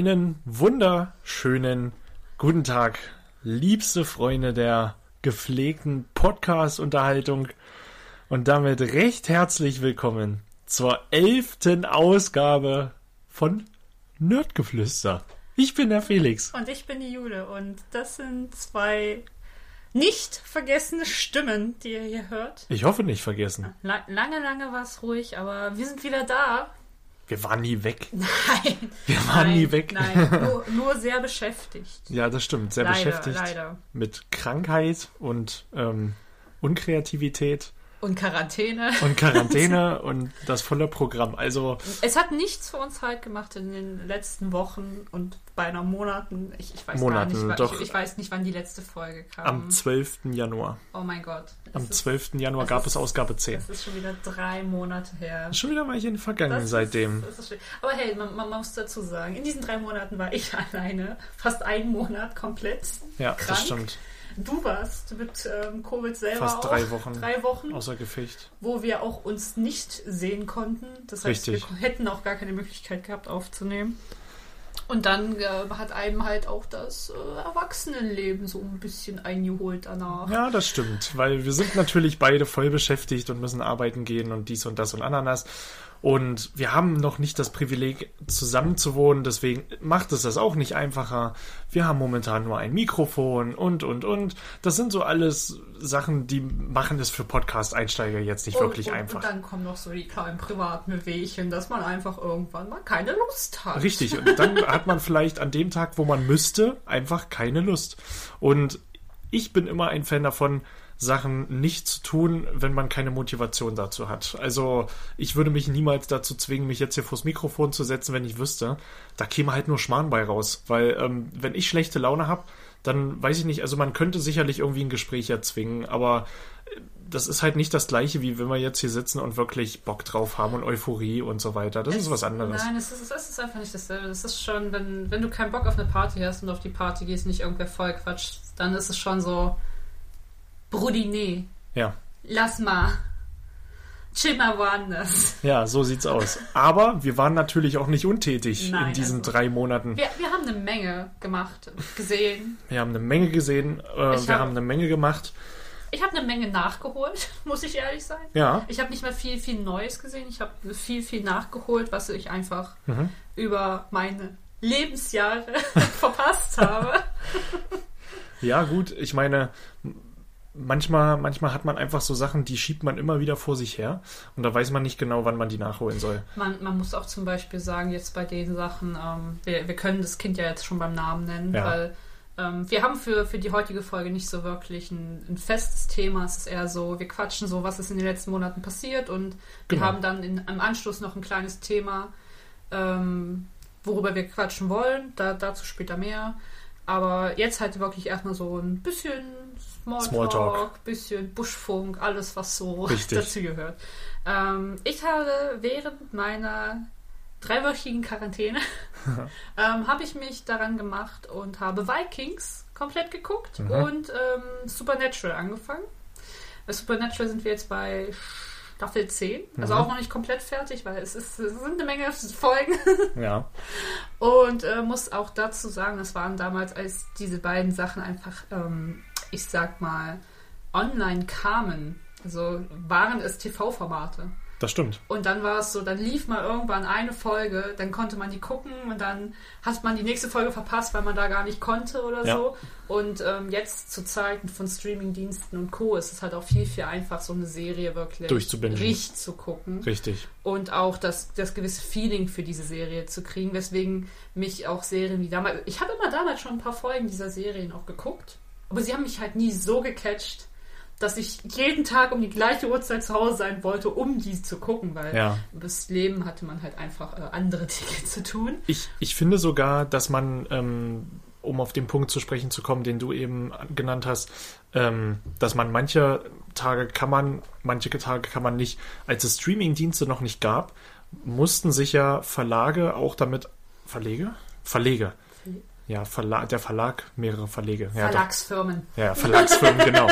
Einen wunderschönen guten Tag, liebste Freunde der gepflegten Podcast-Unterhaltung und damit recht herzlich willkommen zur elften Ausgabe von Nerdgeflüster. Ich bin der Felix. Und ich bin die Jule und das sind zwei nicht vergessene Stimmen, die ihr hier hört. Ich hoffe nicht vergessen. La lange, lange war es ruhig, aber wir sind wieder da. Wir waren nie weg. Nein. Wir waren nein, nie weg. Nein, nur, nur sehr beschäftigt. Ja, das stimmt. Sehr Leider, beschäftigt leider. mit Krankheit und ähm, Unkreativität Und Quarantäne. und Quarantäne und das volle Programm. Also Es hat nichts für uns halt gemacht in den letzten Wochen und beinahe Monaten. Ich, ich weiß Monaten, gar nicht, doch. Ich, ich weiß nicht, wann die letzte Folge kam. am 12. Januar. oh mein Gott. Am ist- 12. Januar gab ist- es Ausgabe 10. Es ist schon wieder drei Monate her. Schon wieder ein Weilchen vergangen Das ist- seitdem. das ist. Aber hey, man, man muss dazu sagen, in diesen drei Monaten war ich alleine. Fast einen Monat komplett. ja, krank. das stimmt. Du warst mit ähm, Covid selber Fast auch. drei Wochen. Drei Wochen, Außer Gefecht. wo wir auch uns nicht sehen konnten. Das heißt, Richtig. wir hätten auch gar keine Möglichkeit gehabt aufzunehmen. Und dann äh, hat einem halt auch das äh, Erwachsenenleben so ein bisschen eingeholt danach. Ja, das stimmt, weil wir sind natürlich beide voll beschäftigt und müssen arbeiten gehen und dies und das und Ananas. Und wir haben noch nicht das Privileg, zusammen zu wohnen, deswegen macht es das auch nicht einfacher. Wir haben momentan nur ein Mikrofon und, und, und. Das sind so alles Sachen, die machen es für Podcast-Einsteiger jetzt nicht wirklich und, einfach. Und dann kommen noch so die kleinen privaten Bewegchen, dass man einfach irgendwann mal keine Lust hat. Richtig, und dann hat man vielleicht an dem Tag, wo man müsste, einfach keine Lust. Und ich bin immer ein Fan davon, Sachen nicht zu tun, wenn man keine Motivation dazu hat. Also ich würde mich niemals dazu zwingen, mich jetzt hier vors Mikrofon zu setzen, wenn ich wüsste, da käme halt nur Schmarrn bei raus. Weil ähm, wenn ich schlechte Laune habe, dann weiß ich nicht, also man könnte sicherlich irgendwie ein Gespräch erzwingen, aber äh, das ist halt nicht das gleiche, wie wenn wir jetzt hier sitzen und wirklich Bock drauf haben und Euphorie und so weiter. Das ist Es- was anderes. Nein, es ist, es ist einfach nicht dasselbe. Es ist schon, wenn, wenn du keinen Bock auf eine Party hast und auf die Party gehst, nicht irgendwer voll quatscht, dann ist es schon so, Brudi, nee, Ja. lass mal. Chill mal woanders. Ja, so sieht's aus. Aber wir waren natürlich auch nicht untätig Nein, in diesen also- drei Monaten. Wir, wir haben eine Menge gemacht, gesehen. Wir haben eine Menge gesehen, äh, wir hab- haben eine Menge gemacht. Ich habe eine Menge nachgeholt, muss ich ehrlich sein. Ja, Ich habe nicht mehr viel, viel Neues gesehen. Ich habe viel, viel nachgeholt, was ich einfach Mhm. über meine Lebensjahre verpasst habe. ja gut, ich meine, manchmal, manchmal hat man einfach so Sachen, die schiebt man immer wieder vor sich her und da weiß man nicht genau, wann man die nachholen soll. Man, man muss auch zum Beispiel sagen, jetzt bei den Sachen, ähm, wir, wir können das Kind ja jetzt schon beim Namen nennen, Ja. weil ähm, wir haben für, für die heutige Folge nicht so wirklich ein, ein festes Thema. Es ist eher so, wir quatschen so, was ist in den letzten Monaten passiert und wir Genau. haben dann in, im Anschluss noch ein kleines Thema, ähm, worüber wir quatschen wollen. Da, dazu später mehr. Aber jetzt halt wirklich erstmal so ein bisschen Smalltalk, Smalltalk. bisschen Buschfunk, alles, was so Richtig. dazu gehört. Ähm, ich habe während meiner dreiwöchigen Quarantäne ähm, habe ich mich daran gemacht und habe Vikings komplett geguckt Mhm. und ähm, Supernatural angefangen. Bei Supernatural sind wir jetzt bei Staffel 10, also Mhm. auch noch nicht komplett fertig, weil es, ist, es sind eine Menge Folgen. Ja, Und äh, muss auch dazu sagen, das waren damals, als diese beiden Sachen einfach, ähm, ich sag mal, online kamen, also waren es TV-Formate. Das stimmt. Und dann war es so, dann lief mal irgendwann eine Folge, dann konnte man die gucken und dann hat man die nächste Folge verpasst, weil man da gar nicht konnte oder Ja. so. Und ähm, jetzt zu Zeiten von Streamingdiensten und Co. ist es halt auch viel, viel einfach, so eine Serie wirklich richtig zu gucken Richtig. und auch das, das gewisse Feeling für diese Serie zu kriegen, weswegen mich auch Serien wie damals, ich habe immer damals schon ein paar Folgen dieser Serien auch geguckt, aber sie haben mich halt nie so gecatcht, dass ich jeden Tag um die gleiche Uhrzeit zu Hause sein wollte, um die zu gucken, weil Ja. das Leben hatte man halt einfach äh, andere Dinge zu tun. Ich, ich finde sogar, dass man, ähm, um auf den Punkt zu sprechen zu kommen, den du eben genannt hast, ähm, dass man manche Tage kann man, manche Tage kann man nicht, als es Streaming-Dienste noch nicht gab, mussten sich ja Verlage auch damit, Verlege? Verlege. Ja, Verla der Verlag, mehrere Verlege. Ja, doch. Verlagsfirmen. Ja, Verlagsfirmen, genau.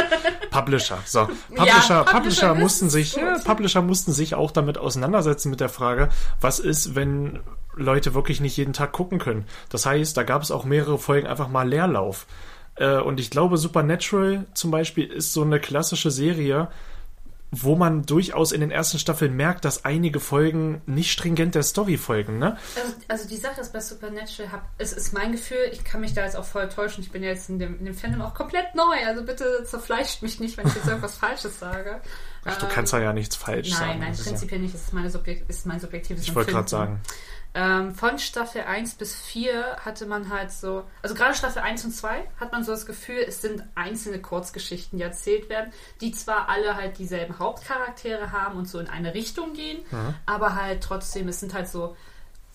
Publisher. So, Publisher, Publisher Publisher ist mussten sich, gut. ja, Publisher mussten sich auch damit auseinandersetzen mit der Frage, was ist, wenn Leute wirklich nicht jeden Tag gucken können. Das heißt, da gab es auch mehrere Folgen einfach mal Leerlauf. Äh, Und ich glaube, Supernatural zum Beispiel ist so eine klassische Serie, wo man durchaus in den ersten Staffeln merkt, dass einige Folgen nicht stringent der Story folgen, ne? Also, also die Sache ist bei Supernatural, hab, es ist mein Gefühl, ich kann mich da jetzt auch voll täuschen. Ich bin ja jetzt in dem, in dem Fandom auch komplett neu. Also bitte zerfleischt mich nicht, wenn ich jetzt irgendwas Falsches sage. Ach, du Ähm, kannst da ja nichts falsch sagen. Nein, nein, ja- prinzipiell nicht. Das ist, meine Subjekt, ist mein subjektives Ich wollte gerade sagen. Ähm, von Staffel 1 bis 4 hatte man halt so, also gerade Staffel 1 und 2 hat man so das Gefühl, es sind einzelne Kurzgeschichten, die erzählt werden, die zwar alle halt dieselben Hauptcharaktere haben und so in eine Richtung gehen, aber halt trotzdem, es sind halt so,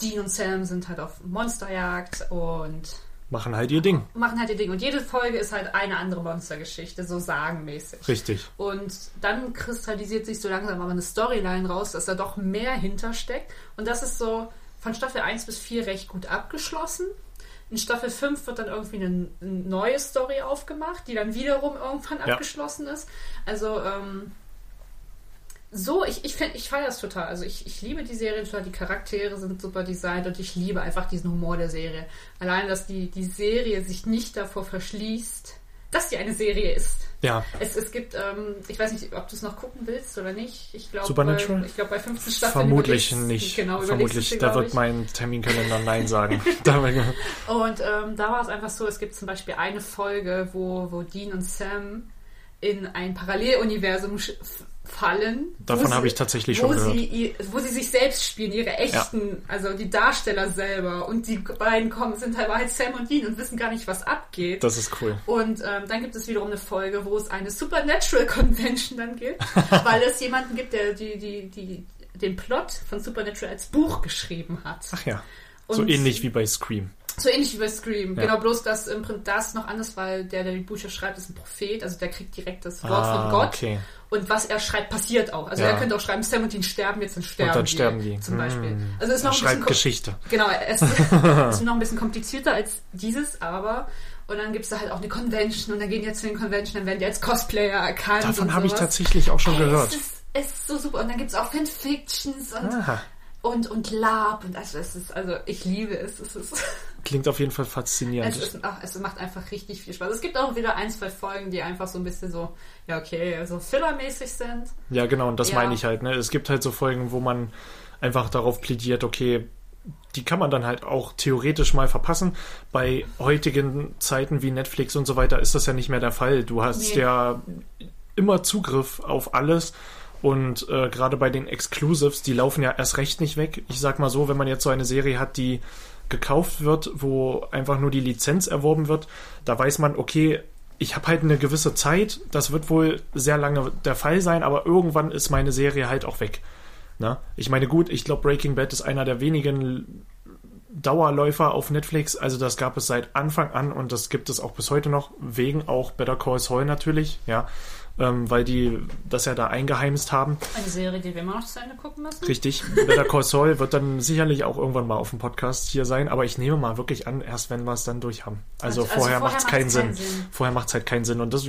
Dean und Sam sind halt auf Monsterjagd und Machen halt ihr Ding. machen halt ihr Ding. Und jede Folge ist halt eine andere Monstergeschichte, so sagenmäßig. Richtig. Und dann kristallisiert sich so langsam aber eine Storyline raus, dass da doch mehr hintersteckt. Und das ist so von Staffel 1 bis 4 recht gut abgeschlossen. In Staffel 5 wird dann irgendwie eine, eine neue Story aufgemacht, die dann wiederum irgendwann Ja. abgeschlossen ist. Also, ähm, so, ich, ich finde, ich feiere das total. Also ich, ich liebe die Serie total, die Charaktere sind super designt und ich liebe einfach diesen Humor der Serie. Allein, dass die, die Serie sich nicht davor verschließt, dass sie eine Serie ist. Ja, Es, es gibt, ähm, ich weiß nicht, ob du es noch gucken willst oder nicht. Ich glaube, Supernatural? Bei, ich glaube, bei 15 Staffeln vermutlich nicht. Genau, vermutlich, du, da wird ich. mein Terminkalender Nein sagen. Und ähm, da war es einfach so, es gibt zum Beispiel eine Folge, wo, wo Dean und Sam in ein Paralleluniversum fallen. Davon habe ich tatsächlich schon gehört. Sie, wo sie sich selbst spielen, ihre echten, also die Darsteller selber. Und die beiden kommen, sind halt halt Sam und Dean und wissen gar nicht, was abgeht. Das ist cool. Und ähm, dann gibt es wiederum eine Folge, wo es eine Supernatural Convention dann gibt, weil es jemanden gibt, der die, die, die, den Plot von Supernatural als Buch geschrieben hat. Ach ja. So Und- ähnlich wie bei Scream. So ähnlich wie bei Scream. Ja. Genau, bloß dass im Prinzip das noch anders, weil der, der die Bücher schreibt, ist ein Prophet, also der kriegt direkt das Wort Ah, von Gott. okay. Und was er schreibt, passiert auch. Also Ja. er könnte auch schreiben, Sam und Dean sterben jetzt, dann sterben dann die. sterben die. Zum Beispiel. Hm. Also es ist noch Er ein bisschen schreibt Geschichte. Genau, es ist noch ein bisschen komplizierter als dieses, aber und dann gibt es da halt auch eine Convention und dann gehen die jetzt zu den Convention, dann werden die als Cosplayer erkannt. Davon und habe ich tatsächlich auch schon Ey, gehört. Es ist, es ist so super. Und dann gibt es auch Fanfictions und, Aha. und, und Lab und also es ist, also ich liebe es. Es ist. Klingt auf jeden Fall faszinierend. Es, ist, ach, es macht einfach richtig viel Spaß. Es gibt auch wieder ein, zwei Folgen, die einfach so ein bisschen so, ja okay, so fillermäßig sind. Ja, genau, und das Ja. meine ich halt. Ne? Es gibt halt so Folgen, wo man einfach darauf plädiert, okay, die kann man dann halt auch theoretisch mal verpassen. Bei heutigen Zeiten wie Netflix und so weiter ist das ja nicht mehr der Fall. Du hast Nee. ja immer Zugriff auf alles. Und äh, gerade bei den Exclusives, die laufen ja erst recht nicht weg. Ich sag mal so, wenn man jetzt so eine Serie hat, die gekauft wird, wo einfach nur die Lizenz erworben wird, da weiß man, okay, ich habe halt eine gewisse Zeit, das wird wohl sehr lange der Fall sein, aber irgendwann ist meine Serie halt auch weg. Ne? Ich meine, gut, ich glaube, Breaking Bad ist einer der wenigen Dauerläufer auf Netflix, also das gab es seit Anfang an und das gibt es auch bis heute noch, wegen auch Better Call Saul natürlich, ja, ähm, weil die das ja da eingeheimst haben. Eine Serie, die wir immer noch zu Ende gucken müssen. Richtig. Better Call Saul wird dann sicherlich auch irgendwann mal auf dem Podcast hier sein, aber ich nehme mal wirklich an, erst wenn wir es dann durch haben. Also, Also- also vorher, vorher macht es keinen Sinn. Sinn. Vorher macht es halt keinen Sinn. Und das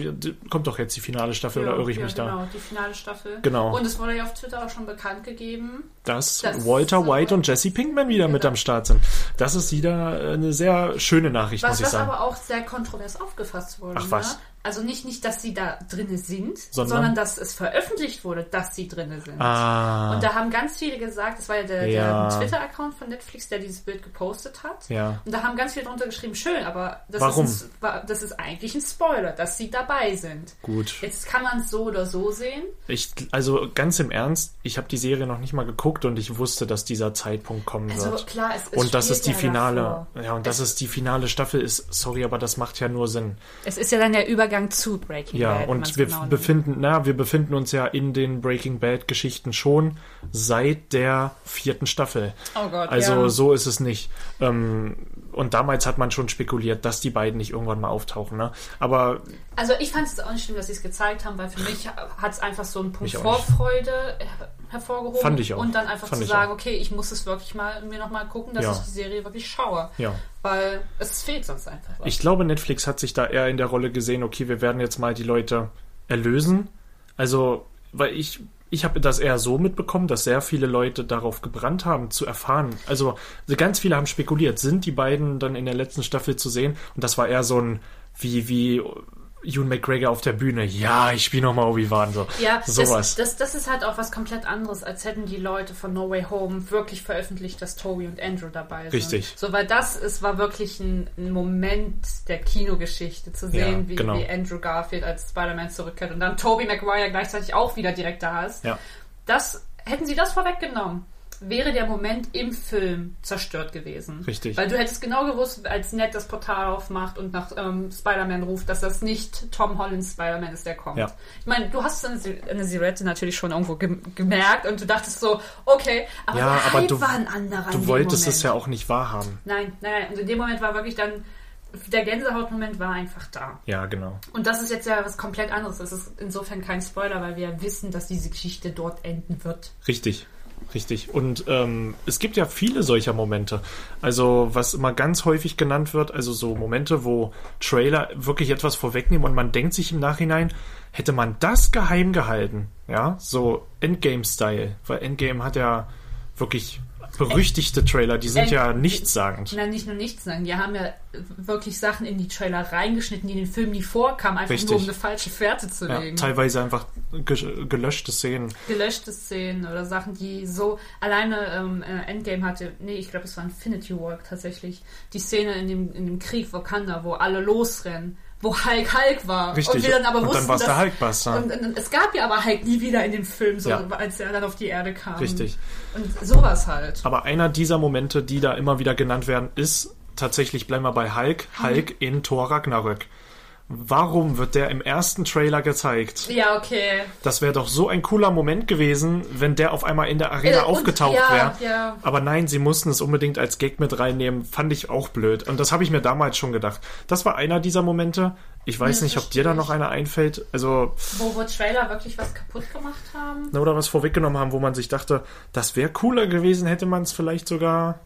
kommt doch jetzt die finale Staffel, oder irre ich mich genau, da? die finale Staffel. Genau. Und es wurde ja auf Twitter auch schon bekannt gegeben. Dass Das- Walter White und Jesse Pinkman wieder mit Genau. am Start sind. Das ist wieder eine sehr schöne Nachricht, Was, muss ich was sagen. aber auch sehr kontrovers aufgefasst wurde. Ach, was? Ne? Also nicht, nicht, dass sie da drinne sind, Sondern? sondern, dass es veröffentlicht wurde, dass sie drinne sind. ah, Und da haben ganz viele gesagt, das war ja der, Ja. der Twitter-Account von Netflix, der dieses Bild gepostet hat. ja. Und da haben ganz viele drunter geschrieben, schön, aber das, Warum? Ist, ein, das ist eigentlich ein Spoiler, dass sie dabei sind. Gut. Jetzt kann man es so oder so sehen. Ich, also ganz im Ernst, ich habe die Serie noch nicht mal geguckt und ich wusste, dass dieser Zeitpunkt kommen Also wird. klar, es, es und das ist die ja finale, davor. ja, und das es, ist die finale Staffel ist, sorry, aber das macht ja nur Sinn. es ist ja dann der Übergang Übergang zu Breaking Ja, Bad. wenn und wir genau nimmt. befinden, na, wir befinden uns ja in den Breaking Bad Geschichten schon seit der vierten Staffel. Oh Gott, Also ja. so ist es nicht. Ähm, und damals hat man schon spekuliert, dass die beiden nicht irgendwann mal auftauchen. Ne? Aber Also ich fand es auch nicht schlimm, dass sie es gezeigt haben, weil für mich hat es einfach so einen Punkt. Vorfreude her- hervorgehoben. Fand ich auch. Und dann einfach Fand zu sagen, auch. okay, ich muss es wirklich mal mir nochmal gucken, dass Ja. ich die Serie wirklich schaue. ja. Weil es fehlt sonst einfach was. Ich glaube, Netflix hat sich da eher in der Rolle gesehen, okay, wir werden jetzt mal die Leute erlösen. Also, weil ich, ich habe das eher so mitbekommen, dass sehr viele Leute darauf gebrannt haben, zu erfahren. Also, ganz viele haben spekuliert, sind die beiden dann in der letzten Staffel zu sehen? Und das war eher so ein, wie, wie Ewan McGregor auf der Bühne. Ja, ich spiele nochmal Obi-Wan. So. Ja, Sowas. Das, das, das ist halt auch was komplett anderes, als hätten die Leute von No Way Home wirklich veröffentlicht, dass Toby und Andrew dabei sind. Richtig. So, weil das ist, war wirklich ein, ein Moment der Kinogeschichte, zu sehen, Ja, wie, genau. wie Andrew Garfield als Spider-Man zurückkehrt und dann Toby Maguire gleichzeitig auch wieder direkt da ist. Ja. Das, hätten sie das vorweggenommen, wäre der Moment im Film zerstört gewesen. Richtig. Weil du hättest genau gewusst, als Ned das Portal aufmacht und nach ähm, Spider-Man ruft, dass das nicht Tom Hollands Spider-Man ist, der kommt. Ja. Ich meine, du hast eine, eine Silhouette natürlich schon irgendwo gem gemerkt und du dachtest so, okay, aber Ja, der aber Hype du- war ein anderer Du wolltest Moment. es ja auch nicht wahrhaben. Nein, nein, nein. Und in dem Moment war wirklich dann, der Gänsehautmoment war einfach da. Ja, genau. Und das ist jetzt ja was komplett anderes. Das ist insofern kein Spoiler, weil wir wissen, dass diese Geschichte dort enden wird. Richtig, richtig. Und ähm, es gibt ja viele solcher Momente. Also was immer ganz häufig genannt wird, also so Momente, wo Trailer wirklich etwas vorwegnehmen und man denkt sich im Nachhinein, hätte man das geheim gehalten, ja, so Endgame-Style, weil Endgame hat ja wirklich berüchtigte Trailer, die sind End- ja nichtssagend. Nein, nicht nur nichts sagen. Die haben ja wirklich Sachen in die Trailer reingeschnitten, die in den Film nie vorkamen, einfach Richtig. nur um eine falsche Fährte zu Ja, legen. teilweise einfach ge gelöschte Szenen. Gelöschte Szenen oder Sachen, die so alleine ähm, äh, Endgame hatte. Nee, ich glaube, es war Infinity War tatsächlich. Die Szene in dem, in dem Krieg Wakanda, wo alle losrennen. Wo Hulk Hulk war. Richtig. Und wir dann aber Und dann wussten, der dass- Hulkbuster. Und, und, es gab ja aber Hulk nie wieder in dem Film, so, Ja. als er dann auf die Erde kam. Richtig. Und sowas halt. Aber einer dieser Momente, die da immer wieder genannt werden, ist tatsächlich, bleiben wir bei Hulk, Hulk in Thor Ragnarök. Warum wird der im ersten Trailer gezeigt? Ja, okay. Das wäre doch so ein cooler Moment gewesen, wenn der auf einmal in der Arena Äh, aufgetaucht ja, wäre. ja. Aber nein, sie mussten es unbedingt als Gag mit reinnehmen. Fand ich auch blöd. Und das habe ich mir damals schon gedacht. Das war einer dieser Momente. Ich weiß Ja, nicht, ob dir da noch einer einfällt. Also, Wo, wo Trailer wirklich was kaputt gemacht haben. oder was vorweggenommen haben, wo man sich dachte, das wäre cooler gewesen, hätte man es vielleicht sogar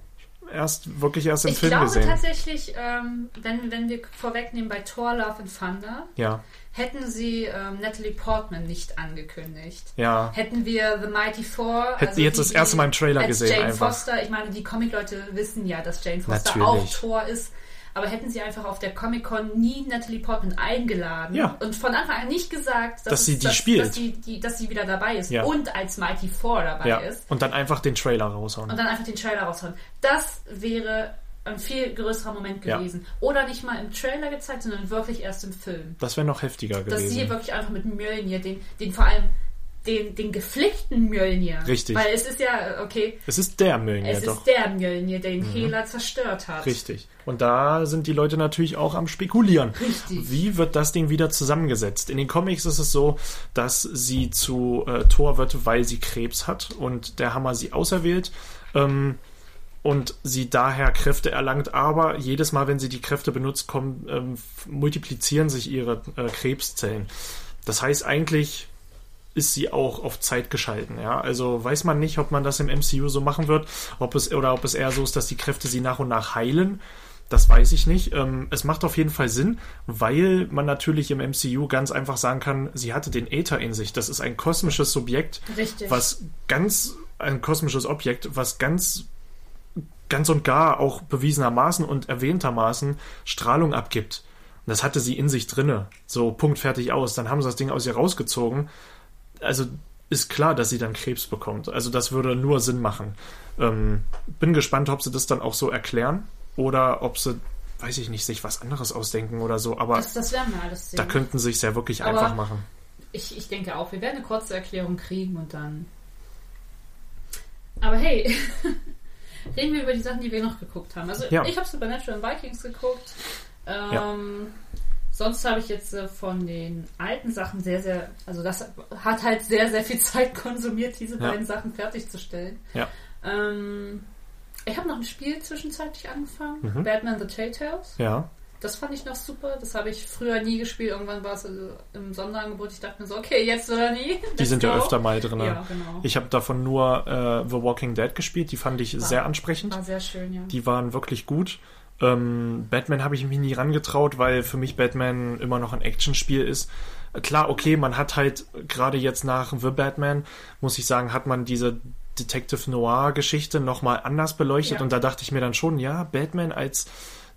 erst wirklich erst im Ich Film glaube gesehen. tatsächlich, ähm, wenn, wenn wir vorwegnehmen bei Thor Love and Thunder, Ja, hätten sie ähm, Natalie Portman nicht angekündigt. ja. Hätten wir The Mighty Four. Hätten die jetzt das erste Mal im Trailer gesehen Jane einfach. Foster, ich meine, die Comic-Leute wissen ja, dass Jane Foster Natürlich. auch Thor ist. Aber hätten sie einfach auf der Comic-Con nie Natalie Portman eingeladen Ja. und von Anfang an nicht gesagt, dass, Dass sie die dass, spielt. Dass, sie, die, dass sie wieder dabei ist Ja. und als Mighty Four dabei Ja, ist. und dann einfach den Trailer raushauen. und dann einfach den Trailer raushauen. Das wäre ein viel größerer Moment Ja. gewesen. Oder nicht mal im Trailer gezeigt, sondern wirklich erst im Film. Das wäre noch heftiger Dass sie gewesen. wirklich einfach mit Mjölnir, den, den vor allem den, den geflickten Mjölnir. Richtig. Weil es ist ja, okay, Es ist der Mjölnir es doch. ist der Mjölnir, den Hela zerstört hat. Richtig. Und da sind die Leute natürlich auch am Spekulieren. Richtig. Wie wird das Ding wieder zusammengesetzt? In den Comics ist es so, dass sie zu äh, Thor wird, weil sie Krebs hat und der Hammer sie auserwählt. Ähm, und sie daher Kräfte erlangt, aber jedes Mal, wenn sie die Kräfte benutzt, kommen, ähm, multiplizieren sich ihre äh, Krebszellen. Das heißt, eigentlich ist sie auch auf Zeit geschalten. Ja? Also weiß man nicht, ob man das im MCU so machen wird, ob es oder ob es eher so ist, dass die Kräfte sie nach und nach heilen. Das weiß ich nicht. Ähm, es macht auf jeden Fall Sinn, weil man natürlich im MCU ganz einfach sagen kann, sie hatte den Äther in sich. Das ist ein kosmisches Subjekt, Richtig. was ganz ein kosmisches Objekt, was ganz ganz und gar auch bewiesenermaßen und erwähntermaßen Strahlung abgibt. Und das hatte sie in sich drinne. So, Punkt, fertig, aus. Dann haben sie das Ding aus ihr rausgezogen. Also ist klar, dass sie dann Krebs bekommt. Also das würde nur Sinn machen. Ähm, bin gespannt, ob sie das dann auch so erklären oder ob sie, weiß ich nicht, sich was anderes ausdenken oder so. Aber Das, das werden wir alles sehen. da könnten sie es ja wirklich Aber- einfach machen. ich, ich denke auch, wir werden eine kurze Erklärung kriegen und dann. Aber hey, reden wir über die Sachen, die wir noch geguckt haben. Also Ja. ich habe Supernatural und Vikings geguckt. Ähm, Sonst habe ich jetzt äh, von den alten Sachen sehr, sehr, also das hat halt sehr, sehr viel Zeit konsumiert, diese Ja. beiden Sachen fertigzustellen. Ja. Ähm, ich habe noch ein Spiel zwischenzeitlich angefangen, Mhm. Batman the Telltales. Ja. Das fand ich noch super. Das habe ich früher nie gespielt. Irgendwann war es also im Sonderangebot. Ich dachte mir so, okay, jetzt oder nie. Die sind ja go. öfter mal drin. Ja, genau. Ich habe davon nur äh, The Walking Dead gespielt. Die fand ich sehr ansprechend. War sehr schön, ja. Die waren wirklich gut. Ähm, Batman habe ich mich nie rangetraut, weil für mich Batman immer noch ein Actionspiel ist. Klar, okay, man hat halt gerade jetzt nach The Batman, muss ich sagen, hat man diese Detective Noir Geschichte nochmal anders beleuchtet Ja. und da dachte ich mir dann schon, ja, Batman als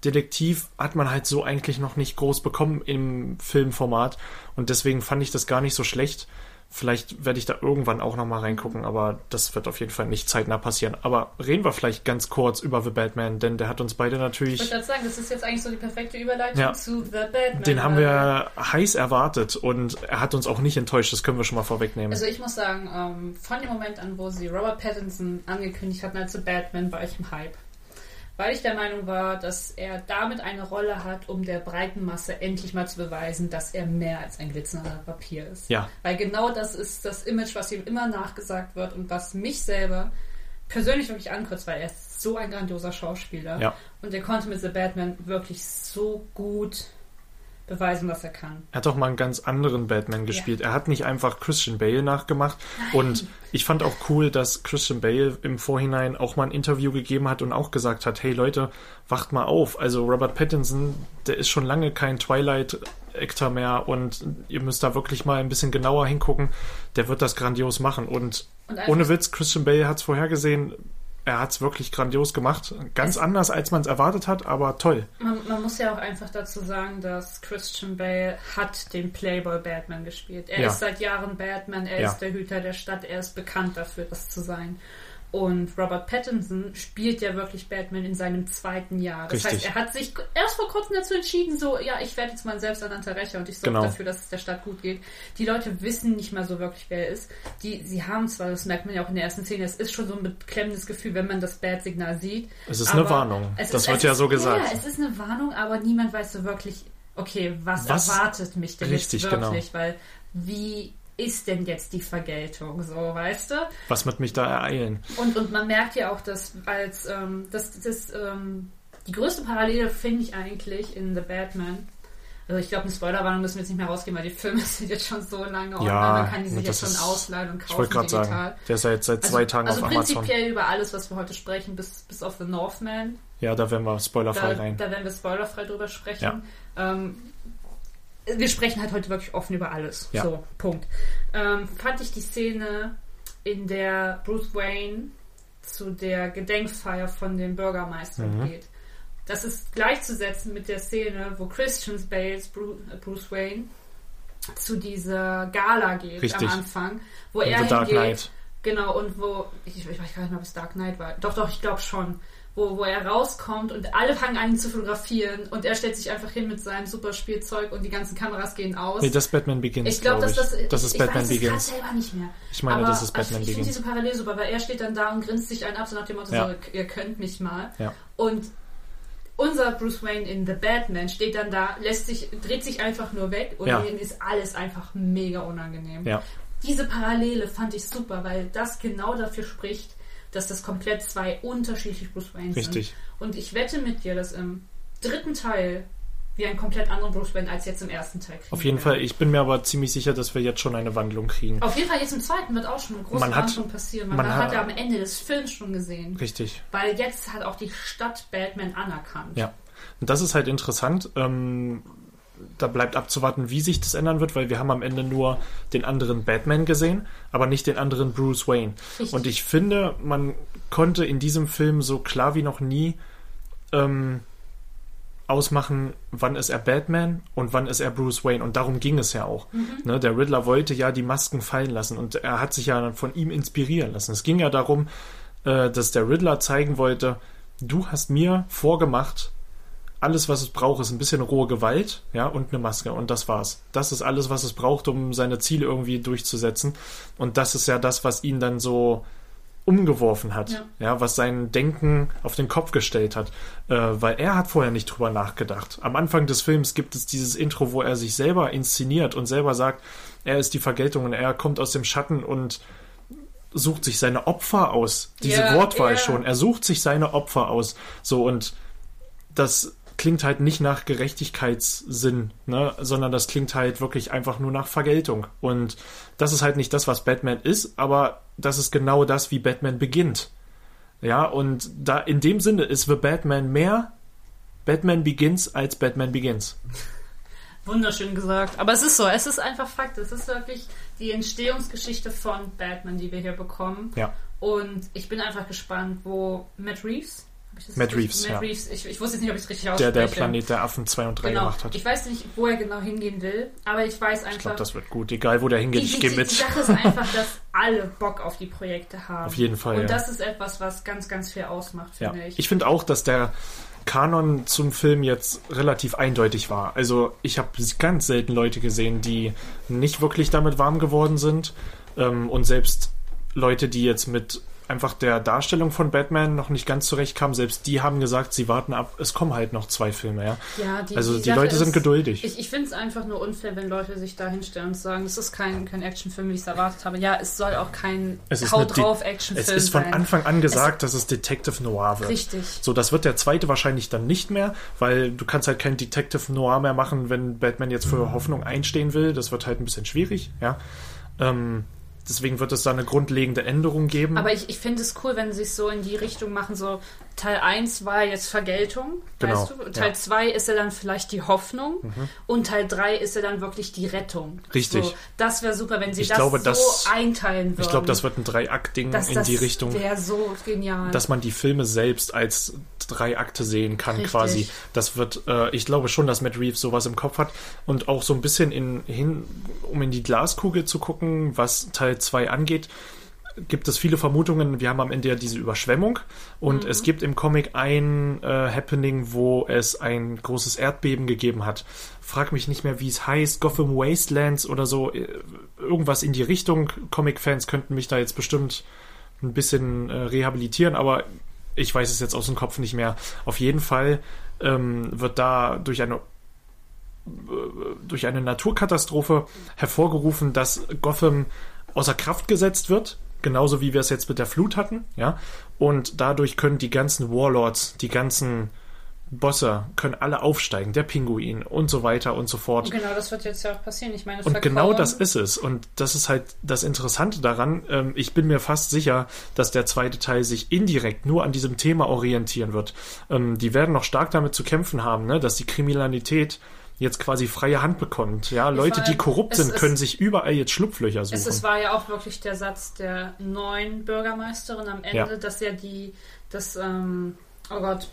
Detektiv hat man halt so eigentlich noch nicht groß bekommen im Filmformat und deswegen fand ich das gar nicht so schlecht. Vielleicht werde ich da irgendwann auch nochmal reingucken, aber das wird auf jeden Fall nicht zeitnah passieren. Aber reden wir vielleicht ganz kurz über The Batman, denn der hat uns beide Ich wollte natürlich, gerade sagen, das ist jetzt eigentlich so die perfekte Überleitung Ja. zu The Batman. den haben wir heiß erwartet und er hat uns auch nicht enttäuscht, das können wir schon mal vorwegnehmen. Also ich muss sagen, ähm, von dem Moment an, wo sie Robert Pattinson angekündigt hatten als The Batman, war ich im Hype. Weil ich der Meinung war, dass er damit eine Rolle hat, um der breiten Masse endlich mal zu beweisen, dass er mehr als ein glitzernder Papier ist. Ja. Weil genau das ist das Image, was ihm immer nachgesagt wird und was mich selber persönlich wirklich ankürzt, weil er ist so ein grandioser Schauspieler. Ja. Und er konnte mit The Batman wirklich so gut beweisen, was er kann. Er hat auch mal einen ganz anderen Batman gespielt. Er hat nicht einfach Christian Bale nachgemacht. Und ich fand auch cool, dass Christian Bale im Vorhinein auch mal ein Interview gegeben hat und auch gesagt hat, hey Leute, wacht mal auf. Also Robert Pattinson, der ist schon lange kein Twilight-Actor mehr und ihr müsst da wirklich mal ein bisschen genauer hingucken. Der wird das grandios machen. Und, Und ohne Witz, Christian Bale hat es vorhergesehen. Er hat es wirklich grandios gemacht. Ganz anders, als man es erwartet hat, aber toll. Man, man muss ja auch einfach dazu sagen, dass Christian Bale hat den Playboy Batman gespielt. Er Ja. ist seit Jahren Batman, er Ja. ist der Hüter der Stadt, er ist bekannt dafür, das zu sein. Und Robert Pattinson spielt ja wirklich Batman in seinem zweiten Jahr. Das Richtig. heißt, er hat sich erst vor kurzem dazu entschieden, so, ja, ich werde jetzt mein selbsternannter Rächer und ich sorge Genau. dafür, dass es der Stadt gut geht. Die Leute wissen nicht mal so wirklich, wer er ist. Die, sie haben zwar, das merkt man ja auch in der ersten Szene, es ist schon so ein beklemmendes Gefühl, wenn man das Bat-Signal sieht. Es ist eine Warnung. Das ist- wird ja ist- so gesagt. Ja, es ist eine Warnung, aber niemand weiß so wirklich, okay, was, Was- erwartet mich denn Richtig, jetzt genau. wirklich? Weil wie ist denn jetzt die Vergeltung, so, weißt du? Was wird mich da ereilen? Und, und man merkt ja auch, dass als ähm, das, das ähm, die größte Parallele finde ich eigentlich in The Batman. Also ich glaube, eine Spoilerwarnung müssen wir jetzt nicht mehr rausgeben, weil die Filme sind jetzt schon so lange online, Ja, man kann die sich jetzt schon ausleihen und kaufen Ich wollte gerade sagen, der ist ja jetzt seit zwei Tagen also auf Amazon. prinzipiell über alles, was wir heute sprechen, bis, bis auf The Northman, Ja, da werden wir spoilerfrei da, rein. da werden wir spoilerfrei drüber sprechen. Ähm, wir sprechen halt heute wirklich offen über alles. Ja. So, Punkt. Ähm, fand ich die Szene, in der Bruce Wayne zu der Gedenkfeier von dem Bürgermeister Mhm. geht. Das ist gleichzusetzen mit der Szene, wo Christian Bales Bruce, äh, Bruce Wayne zu dieser Gala geht Richtig. am Anfang, wo In er The Dark hingeht. Knight. Genau, und wo, ich, ich weiß gar nicht mehr, ob es Dark Knight war. Doch, doch, ich glaube schon. Wo, wo er rauskommt und alle fangen an, ihn zu fotografieren und er stellt sich einfach hin mit seinem super Spielzeug und die ganzen Kameras gehen aus. Nee, das Batman Begins, ich glaube, glaub dass das, das ist ich Batman weiß Begins. gerade selber nicht mehr. Ich meine, Aber das ist Batman ich, ich finde Begins. diese Parallele super, weil er steht dann da und grinst sich einen ab, so nach dem Motto, Ja. so, ihr könnt mich mal. Ja. Und unser Bruce Wayne in The Batman steht dann da, lässt sich, dreht sich einfach nur weg und Ja. ist alles einfach mega unangenehm. Ja. Diese Parallele fand ich super, weil das genau dafür spricht, dass das komplett zwei unterschiedliche Bruce Wayne Richtig. sind. Und ich wette mit dir, dass im dritten Teil wir einen komplett anderen Bruce Wayne als jetzt im ersten Teil kriegen. Auf jeden werden. Fall, ich bin mir aber ziemlich sicher, dass wir jetzt schon eine Wandlung kriegen. Auf jeden Fall jetzt im zweiten wird auch schon eine große Man hat- Wandlung passieren. Man, man hat, hat- ja am Ende des Films schon gesehen. Richtig. Weil jetzt hat auch die Stadt Batman anerkannt. Ja. Und das ist halt interessant. Ähm, da bleibt abzuwarten, wie sich das ändern wird, weil wir haben am Ende nur den anderen Batman gesehen, aber nicht den anderen Bruce Wayne. Richtig. Und ich finde, man konnte in diesem Film so klar wie noch nie ähm, ausmachen, wann ist er Batman und wann ist er Bruce Wayne. Und darum ging es ja auch. Ne, der Riddler wollte ja die Masken fallen lassen und er hat sich ja von ihm inspirieren lassen. Es ging ja darum, äh, dass der Riddler zeigen wollte, du hast mir vorgemacht, alles, was es braucht, ist ein bisschen rohe Gewalt, ja, und eine Maske. Und das war's. Das ist alles, was es braucht, um seine Ziele irgendwie durchzusetzen. Und das ist ja das, was ihn dann so umgeworfen hat, ja. Ja. was sein Denken auf den Kopf gestellt hat, äh, weil er hat vorher nicht drüber nachgedacht. Am Anfang des Films gibt es dieses Intro, wo er sich selber inszeniert und selber sagt, er ist die Vergeltung und er kommt aus dem Schatten und sucht sich seine Opfer aus. Diese Ja, Wortwahl ja. schon. Er sucht sich seine Opfer aus. So und das klingt halt nicht nach Gerechtigkeitssinn, ne, sondern das klingt halt wirklich einfach nur nach Vergeltung. Und das ist halt nicht das, was Batman ist, aber das ist genau das, wie Batman beginnt. Ja, und da in dem Sinne ist The Batman mehr Batman Begins als Batman Begins. Wunderschön gesagt. Aber es ist so, es ist einfach Fakt. Es ist wirklich die Entstehungsgeschichte von Batman, die wir hier bekommen. Ja. Und ich bin einfach gespannt, wo Matt Reeves. Ich Matt Reeves, Matt ja. Reeves ich, ich wusste jetzt nicht, ob ich es richtig Der, ausspreche. der Planet der Affen 2 und 3 genau. gemacht hat. Ich weiß nicht, wo er genau hingehen will, aber ich weiß Ich einfach. glaube, das wird gut. Egal, wo der hingeht, ich die, gehe mit. die Sache ist einfach, dass alle Bock auf die Projekte haben. Auf jeden Fall, Und ja. das ist etwas, was ganz, ganz viel ausmacht, Ja. finde ich. Ich finde auch, dass der Kanon zum Film jetzt relativ eindeutig war. Also ich habe ganz selten Leute gesehen, die nicht wirklich damit warm geworden sind. Ähm, und selbst Leute, die jetzt mit einfach der Darstellung von Batman noch nicht ganz zurechtkamen, selbst die haben gesagt, sie warten ab, es kommen halt noch zwei Filme, ja. Ja, die, Also die Sache Leute sind ist, geduldig. Ich, ich finde es einfach nur unfair, wenn Leute sich da hinstellen und sagen, das ist kein, kein Actionfilm, wie ich es erwartet habe. Ja, es soll auch kein Es ist Haut eine De- drauf Es Actionfilm ist von sein. Anfang an gesagt, dass es Detective Noir wird. Richtig. So, das wird der zweite wahrscheinlich dann nicht mehr, weil du kannst halt kein Detective Noir mehr machen, wenn Batman jetzt für Hoffnung einstehen will. Das wird halt ein bisschen schwierig, ja. Ähm, deswegen wird es da eine grundlegende Änderung geben. Aber ich, ich finde es cool, wenn sie es so in die Richtung machen, so Teil 1 war jetzt Vergeltung, Genau, weißt du? Teil ja. 2 ist ja dann vielleicht die Hoffnung und Teil 3 ist ja dann wirklich die Rettung. Richtig. So, das wäre super, wenn sie Ich das glaube, so das- einteilen würden. ich glaube, das wird ein Drei-Akt-Ding das, in das die Richtung, wäre so genial. dass man die Filme selbst als drei Akte sehen kann, Richtig. quasi. Das wird, äh, ich glaube schon, dass Matt Reeves sowas im Kopf hat und auch so ein bisschen in, hin, um in die Glaskugel zu gucken, was Teil 2 angeht. Gibt es viele Vermutungen. Wir haben am Ende ja diese Überschwemmung und es gibt im Comic ein äh, Happening, wo es ein großes Erdbeben gegeben hat. Frag mich nicht mehr, wie es heißt. Gotham Wastelands oder so. äh, Irgendwas in die Richtung. Comic-Fans könnten mich da jetzt bestimmt ein bisschen äh, rehabilitieren, aber ich weiß es jetzt aus dem Kopf nicht mehr. Auf jeden Fall ähm, wird da durch eine äh, durch eine Naturkatastrophe hervorgerufen, dass Gotham außer Kraft gesetzt wird, genauso wie wir es jetzt mit der Flut hatten, ja. Und dadurch können die ganzen Warlords, die ganzen Bosse, können alle aufsteigen, der Pinguin und so weiter und so fort. genau, das wird jetzt ja auch passieren. Ich meine, Und genau das ist es. Und das ist halt das Interessante daran. Ähm, ich bin mir fast sicher, dass der zweite Teil sich indirekt nur an diesem Thema orientieren wird. Ähm, die werden noch stark damit zu kämpfen haben, ne? dass die Kriminalität jetzt quasi freie Hand bekommt. Ja, Leute, vor die korrupt sind, ist- können sich überall jetzt Schlupflöcher suchen. Es, war ja auch wirklich der Satz der neuen Bürgermeisterin am Ende, Ja. dass ja die, das, ähm, oh Gott,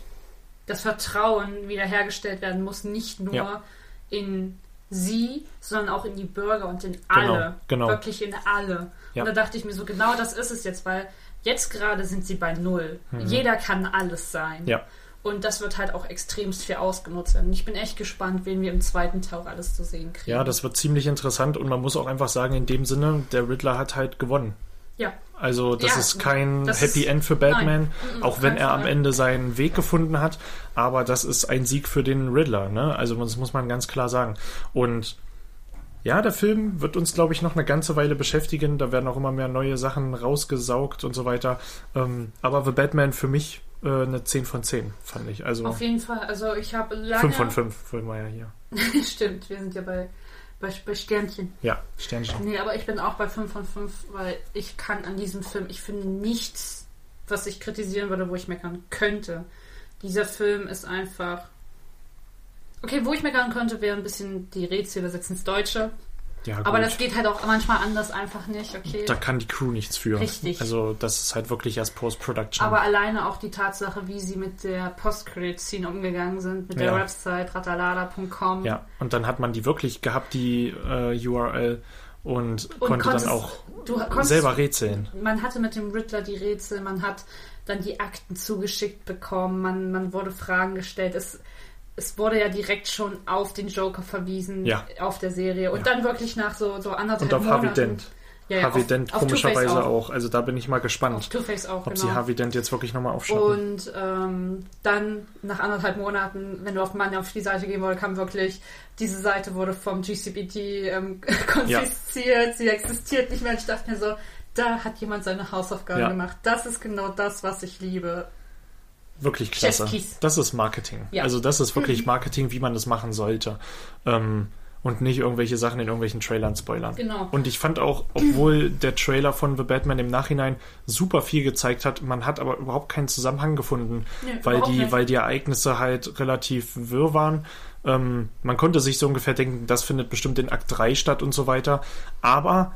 das Vertrauen wiederhergestellt werden muss, nicht nur Ja. in sie, sondern auch in die Bürger und in alle. genau. Wirklich in alle. Ja. Und da dachte ich mir so, genau das ist es jetzt, weil jetzt gerade sind sie bei Null. Jeder kann alles sein. Mhm. Ja. Und das wird halt auch extremst viel ausgenutzt werden. Ich bin echt gespannt, wen wir im zweiten Teil auch alles zu sehen kriegen. ja, das wird ziemlich interessant und man muss auch einfach sagen, in dem Sinne, der Riddler hat halt gewonnen. Ja. Also das Ja, ist kein das Happy ist- End für Batman, nein, mhm, auch wenn er am. Ende seinen Weg gefunden hat. Aber das ist ein Sieg für den Riddler. Ne? Also das muss man ganz klar sagen. Und ja, der Film wird uns, glaube ich, noch eine ganze Weile beschäftigen. Da werden auch immer mehr neue Sachen rausgesaugt und so weiter. Ähm, aber The Batman für mich eine 10 von 10, fand ich. Also Auf jeden Fall. Also ich habe lange... 5 von 5 wollen wir ja hier. Stimmt, wir sind ja bei, bei, bei Sternchen. Ja, Sternchen. Nee, aber ich bin auch bei 5 von 5, weil ich kann an diesem Film, ich finde nichts, was ich kritisieren würde, wo ich meckern könnte. Dieser Film ist einfach. Okay, wo ich meckern könnte, wäre ein bisschen die Rätsel übersetzt ins Deutsche. Ja, Aber das geht halt auch manchmal anders einfach nicht, okay. da kann die Crew nichts für. Richtig. Also das ist halt wirklich erst Post-Production. Aber alleine auch die Tatsache, wie sie mit der Post-Credit-Scene umgegangen sind, mit der Ja. Website ratalada.com. Ja, und dann hat man die wirklich gehabt, die äh, URL, und, Und konnte konntest- dann auch du konntest- selber rätseln. man hatte mit dem Riddler die Rätsel, man hat dann die Akten zugeschickt bekommen, man, man wurde Fragen gestellt. Es, es wurde ja direkt schon auf den Joker verwiesen, Ja. auf der Serie. Und Ja. dann wirklich nach so, so anderthalb Und auf Harvey Monaten. Dent. Ja, ja, Harvey auf- Dent auf komischerweise Two-Face auch. Also da bin ich mal Auf gespannt, Two-Face auch, ob genau. sie Harvey Dent jetzt wirklich nochmal aufschnappen. Und ähm, dann nach anderthalb Monaten, wenn du auf Mann auf die Seite gehen wolltest, kam wirklich, diese Seite wurde vom GCPD ähm, konfisziert, sie existiert nicht mehr. Und ich dachte mir so, da hat jemand seine Hausaufgaben Ja. gemacht. Das ist genau das, was ich liebe. Wirklich klasse. Das ist Marketing. Ja. Also das ist wirklich Marketing, wie man das machen sollte. Ähm, und nicht irgendwelche Sachen in irgendwelchen Trailern spoilern. Genau. Und ich fand auch, obwohl der Trailer von The Batman im Nachhinein super viel gezeigt hat, man hat aber überhaupt keinen Zusammenhang gefunden, Nee, weil die, nicht. weil die Ereignisse halt relativ wirr waren. Ähm, man konnte sich so ungefähr denken, das findet bestimmt in Akt 3 statt und so weiter. Aber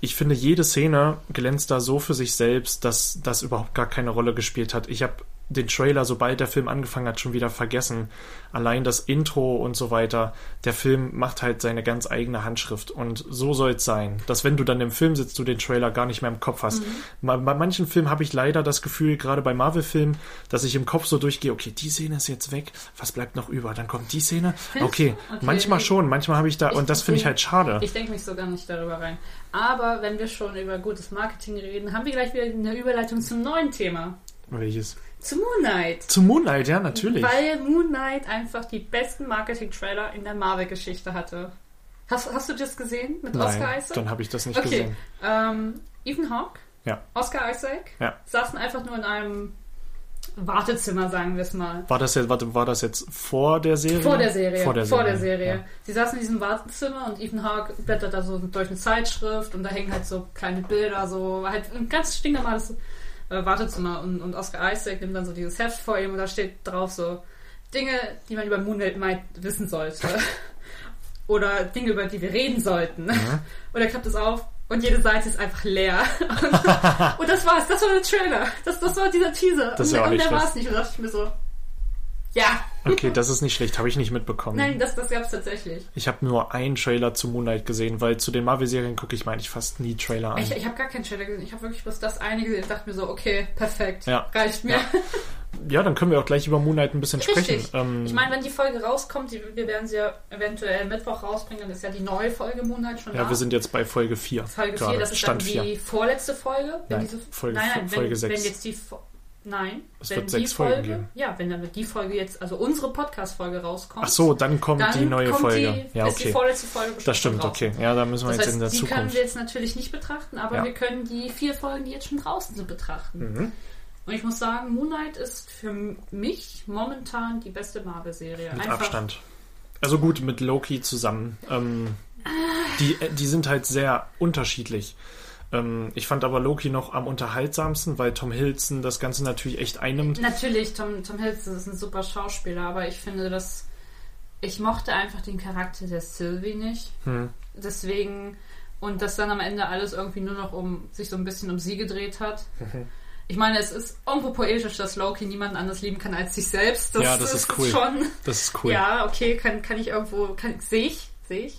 ich finde, jede Szene glänzt da so für sich selbst, dass das überhaupt gar keine Rolle gespielt hat. Ich habe den Trailer, sobald der Film angefangen hat, schon wieder vergessen. Allein das Intro und so weiter. Der Film macht halt seine ganz eigene Handschrift. Und so soll es sein, dass wenn du dann im Film sitzt, du den Trailer gar nicht mehr im Kopf hast. Bei, bei manchen Filmen habe ich leider das Gefühl, gerade bei Marvel-Filmen, dass ich im Kopf so durchgehe, okay, die Szene ist jetzt weg, was bleibt noch über? Dann kommt die Szene. Okay? Okay. manchmal schon, manchmal habe ich da, Ich- und das finde ich halt schade. Ich denke mich so gar nicht darüber rein. Aber wenn wir schon über gutes Marketing reden, haben wir gleich wieder eine Überleitung zum neuen Thema. Welches? Zu Moon Knight. Zu Moonlight, ja, natürlich. Weil Moon Knight einfach die besten Marketing-Trailer in der Marvel-Geschichte hatte. Hast, hast du das gesehen mit Oscar Nein, Isaac? dann habe ich das nicht okay. gesehen. Ähm, Ethan Hawke, Ja. Oscar Isaac Ja. saßen einfach nur in einem Wartezimmer, sagen wir es mal. War das jetzt, warte, war das jetzt vor der Serie? Vor der Serie. Vor der Serie. Ja. Sie saßen in diesem Wartezimmer und Ethan Hawke blättert da so durch eine Zeitschrift und da hängen halt so kleine Bilder, so halt ein ganz stinknormales äh, Wartezimmer und, und Oscar Isaac nimmt dann so dieses Heft vor ihm und da steht drauf so Dinge, die man über Moonlight Knight wissen sollte. Oder Dinge, über die wir reden sollten. Mhm. Und er klappt es auf und jede Seite ist einfach leer. und, und das war's, das war der Trailer. Das, das war dieser Teaser. Das und ja und nicht der war's nicht. Und da dachte ich mir so, ja, Okay, das ist nicht schlecht, habe ich nicht mitbekommen. nein, das, das gab's tatsächlich. Ich habe nur einen Trailer zu Moonlight gesehen, weil zu den Marvel-Serien gucke ich, meine ich, fast nie Trailer an. Ich, ich habe gar keinen Trailer gesehen. Ich habe wirklich bloß das eine gesehen und dachte mir so, okay, perfekt. Ja. Reicht mir. Ja, dann können wir auch gleich über Moonlight ein bisschen sprechen. Richtig. Ähm, ich meine, wenn die Folge rauskommt, die, wir werden sie ja eventuell Mittwoch rausbringen, dann ist ja die neue Folge Moonlight schon ja, da. wir sind jetzt bei Folge 4. Folge 4, gerade. das ist Stand dann 4. die vorletzte Folge. Wenn Nein, diese, Folge- nein, nein, Folge wenn, sechs. wenn jetzt die Nein, Es wenn wird die sechs Folgen Folge, geben. ja, wenn dann die Folge jetzt, also unsere Podcast-Folge rauskommt, Ach so, dann kommt dann die neue kommt Folge. Die, ja, ist die okay. vorletzte Folge Das stimmt, schon okay. Ja, da müssen wir Das jetzt heißt, in der die können Zukunft. wir jetzt natürlich nicht betrachten, aber Ja. wir können die vier Folgen, die jetzt schon draußen sind, betrachten. Mhm. Und ich muss sagen, Moonlight ist für mich momentan die beste Marvel-Serie. Mit Einfach- Abstand. Also gut, mit Loki zusammen. Ähm, die, äh, die sind halt sehr unterschiedlich. Ähm, ich fand aber Loki noch am unterhaltsamsten, weil Tom Hiddleston das Ganze natürlich echt einnimmt. Natürlich, Tom, Tom Hiddleston ist ein super Schauspieler, aber ich finde, dass ich mochte einfach den Charakter der Sylvie nicht. Hm. Deswegen und dass dann am Ende alles irgendwie nur noch um sich so ein bisschen um sie gedreht hat. Mhm. Ich meine, es ist irgendwo poetisch, dass Loki niemanden anders lieben kann als sich selbst. Das, Ja, das ist cool. schon. Das ist cool. Ja, okay, kann, kann ich irgendwo, kann, sehe ich, sehe ich.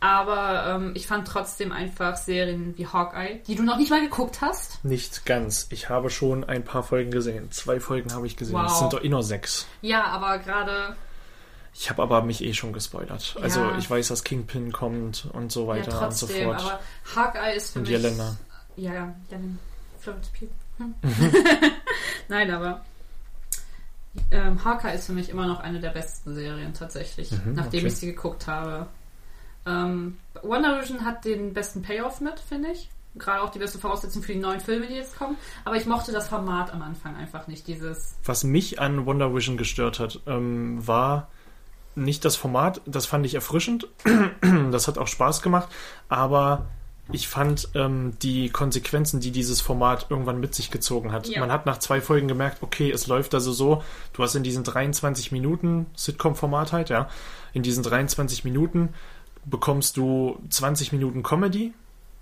Aber ähm, ich fand trotzdem einfach Serien wie Hawkeye, die du noch nicht mal geguckt hast. Nicht ganz. Ich habe schon ein paar Folgen gesehen. Zwei Folgen habe ich gesehen. Wow. Es sind doch eh nur sechs. Ja, aber gerade Ich habe aber mich eh schon gespoilert. Also Ja. ich weiß, dass Kingpin kommt und so ja, weiter und so trotzdem, fort. aber Hawkeye ist für Und mich. Jelena. Ja, ja. Florence Pugh. Hm. Nein, aber ähm, Hawkeye ist für mich immer noch eine der besten Serien tatsächlich, Mhm, nachdem okay. ich sie geguckt habe. Ähm, Wonder Vision hat den besten Payoff mit, finde ich. Gerade auch die beste Voraussetzung für die neuen Filme, die jetzt kommen. Aber ich mochte das Format am Anfang einfach nicht. Dieses. Was mich an Wonder Vision gestört hat, ähm, war nicht das Format, das fand ich erfrischend, das hat auch Spaß gemacht, aber ich fand ähm, die Konsequenzen, die dieses Format irgendwann mit sich gezogen hat. Ja. Man hat nach zwei Folgen gemerkt, okay, es läuft also so, du hast in diesen 23 Minuten Sitcom-Format halt, ja, in diesen 23 Minuten bekommst du 20 Minuten Comedy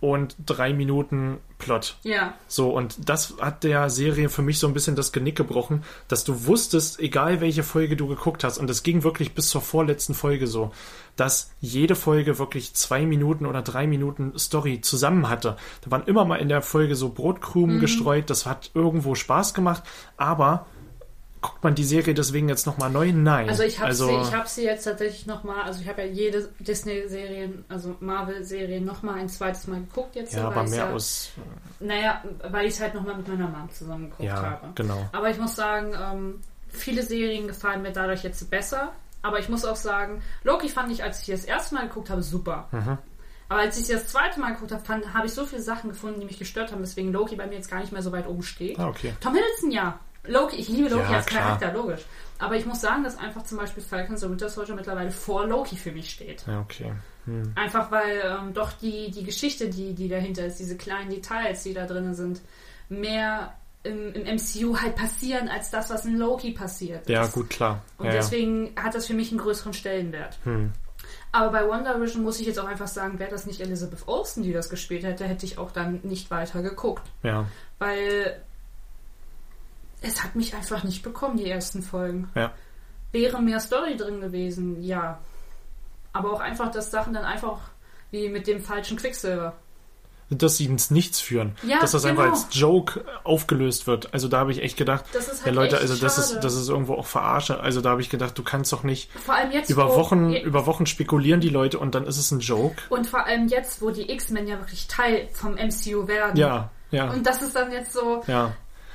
und drei Minuten Plot. Ja, So, und das hat der Serie für mich so ein bisschen das Genick gebrochen, dass du wusstest, egal welche Folge du geguckt hast, und es ging wirklich bis zur vorletzten Folge so, dass jede Folge wirklich zwei Minuten oder drei Minuten Story zusammen hatte. Da waren immer mal in der Folge so Brotkrumen gestreut, das hat irgendwo Spaß gemacht, aber guckt man die Serie deswegen jetzt nochmal neu? Nein. Also ich habe also, sie, ich hab sie jetzt tatsächlich nochmal, also ich habe ja jede Disney-Serien, also Marvel-Serien nochmal ein zweites Mal geguckt jetzt. ja, aber mehr ja, aus. Naja, weil ich es halt nochmal mit meiner Mom zusammen geguckt Ja, habe. genau. Aber ich muss sagen, ähm, viele Serien gefallen mir dadurch jetzt besser. Aber ich muss auch sagen, Loki fand ich, als ich das erste Mal geguckt habe, super. Mhm. Aber als ich das zweite Mal geguckt habe, fand- habe ich so viele Sachen gefunden, die mich gestört haben, weswegen Loki bei mir jetzt gar nicht mehr so weit oben steht. Ah, okay. Tom Hiddleston, ja. Loki, ich liebe Loki Ja, als klar. Charakter, logisch. Aber ich muss sagen, dass einfach zum Beispiel Falcon the Winter Soldier mittlerweile vor Loki für mich steht. Ja, okay. Hm. Einfach weil ähm, doch die, die Geschichte, die, die dahinter ist, diese kleinen Details, die da drin sind, mehr im, im MCU halt passieren, als das, was in Loki passiert. Ja, ist. gut, klar. Und ja, ja. deswegen hat das für mich einen größeren Stellenwert. Hm. Aber bei Wonder Vision muss ich jetzt auch einfach sagen, wäre das nicht Elizabeth Olsen, die das gespielt hätte, hätte ich auch dann nicht weiter geguckt. ja, Weil es hat mich einfach nicht bekommen, die ersten Folgen. ja. Wäre mehr Story drin gewesen, ja. Aber auch einfach, dass Sachen dann einfach wie mit dem falschen Quicksilver. Dass sie ins Nichts führen. Ja, dass das genau. einfach als Joke aufgelöst wird. Also da habe ich echt gedacht, Das ist ja halt Leute, also das schade. ist, das ist irgendwo auch Verarsche. Also da habe ich gedacht, du kannst doch nicht Vor allem jetzt, über wo, Wochen, je- über Wochen spekulieren die Leute und dann ist es ein Joke. und vor allem jetzt, wo die X-Men ja wirklich Teil vom MCU werden. Ja, ja, Und das ist dann jetzt so, ja.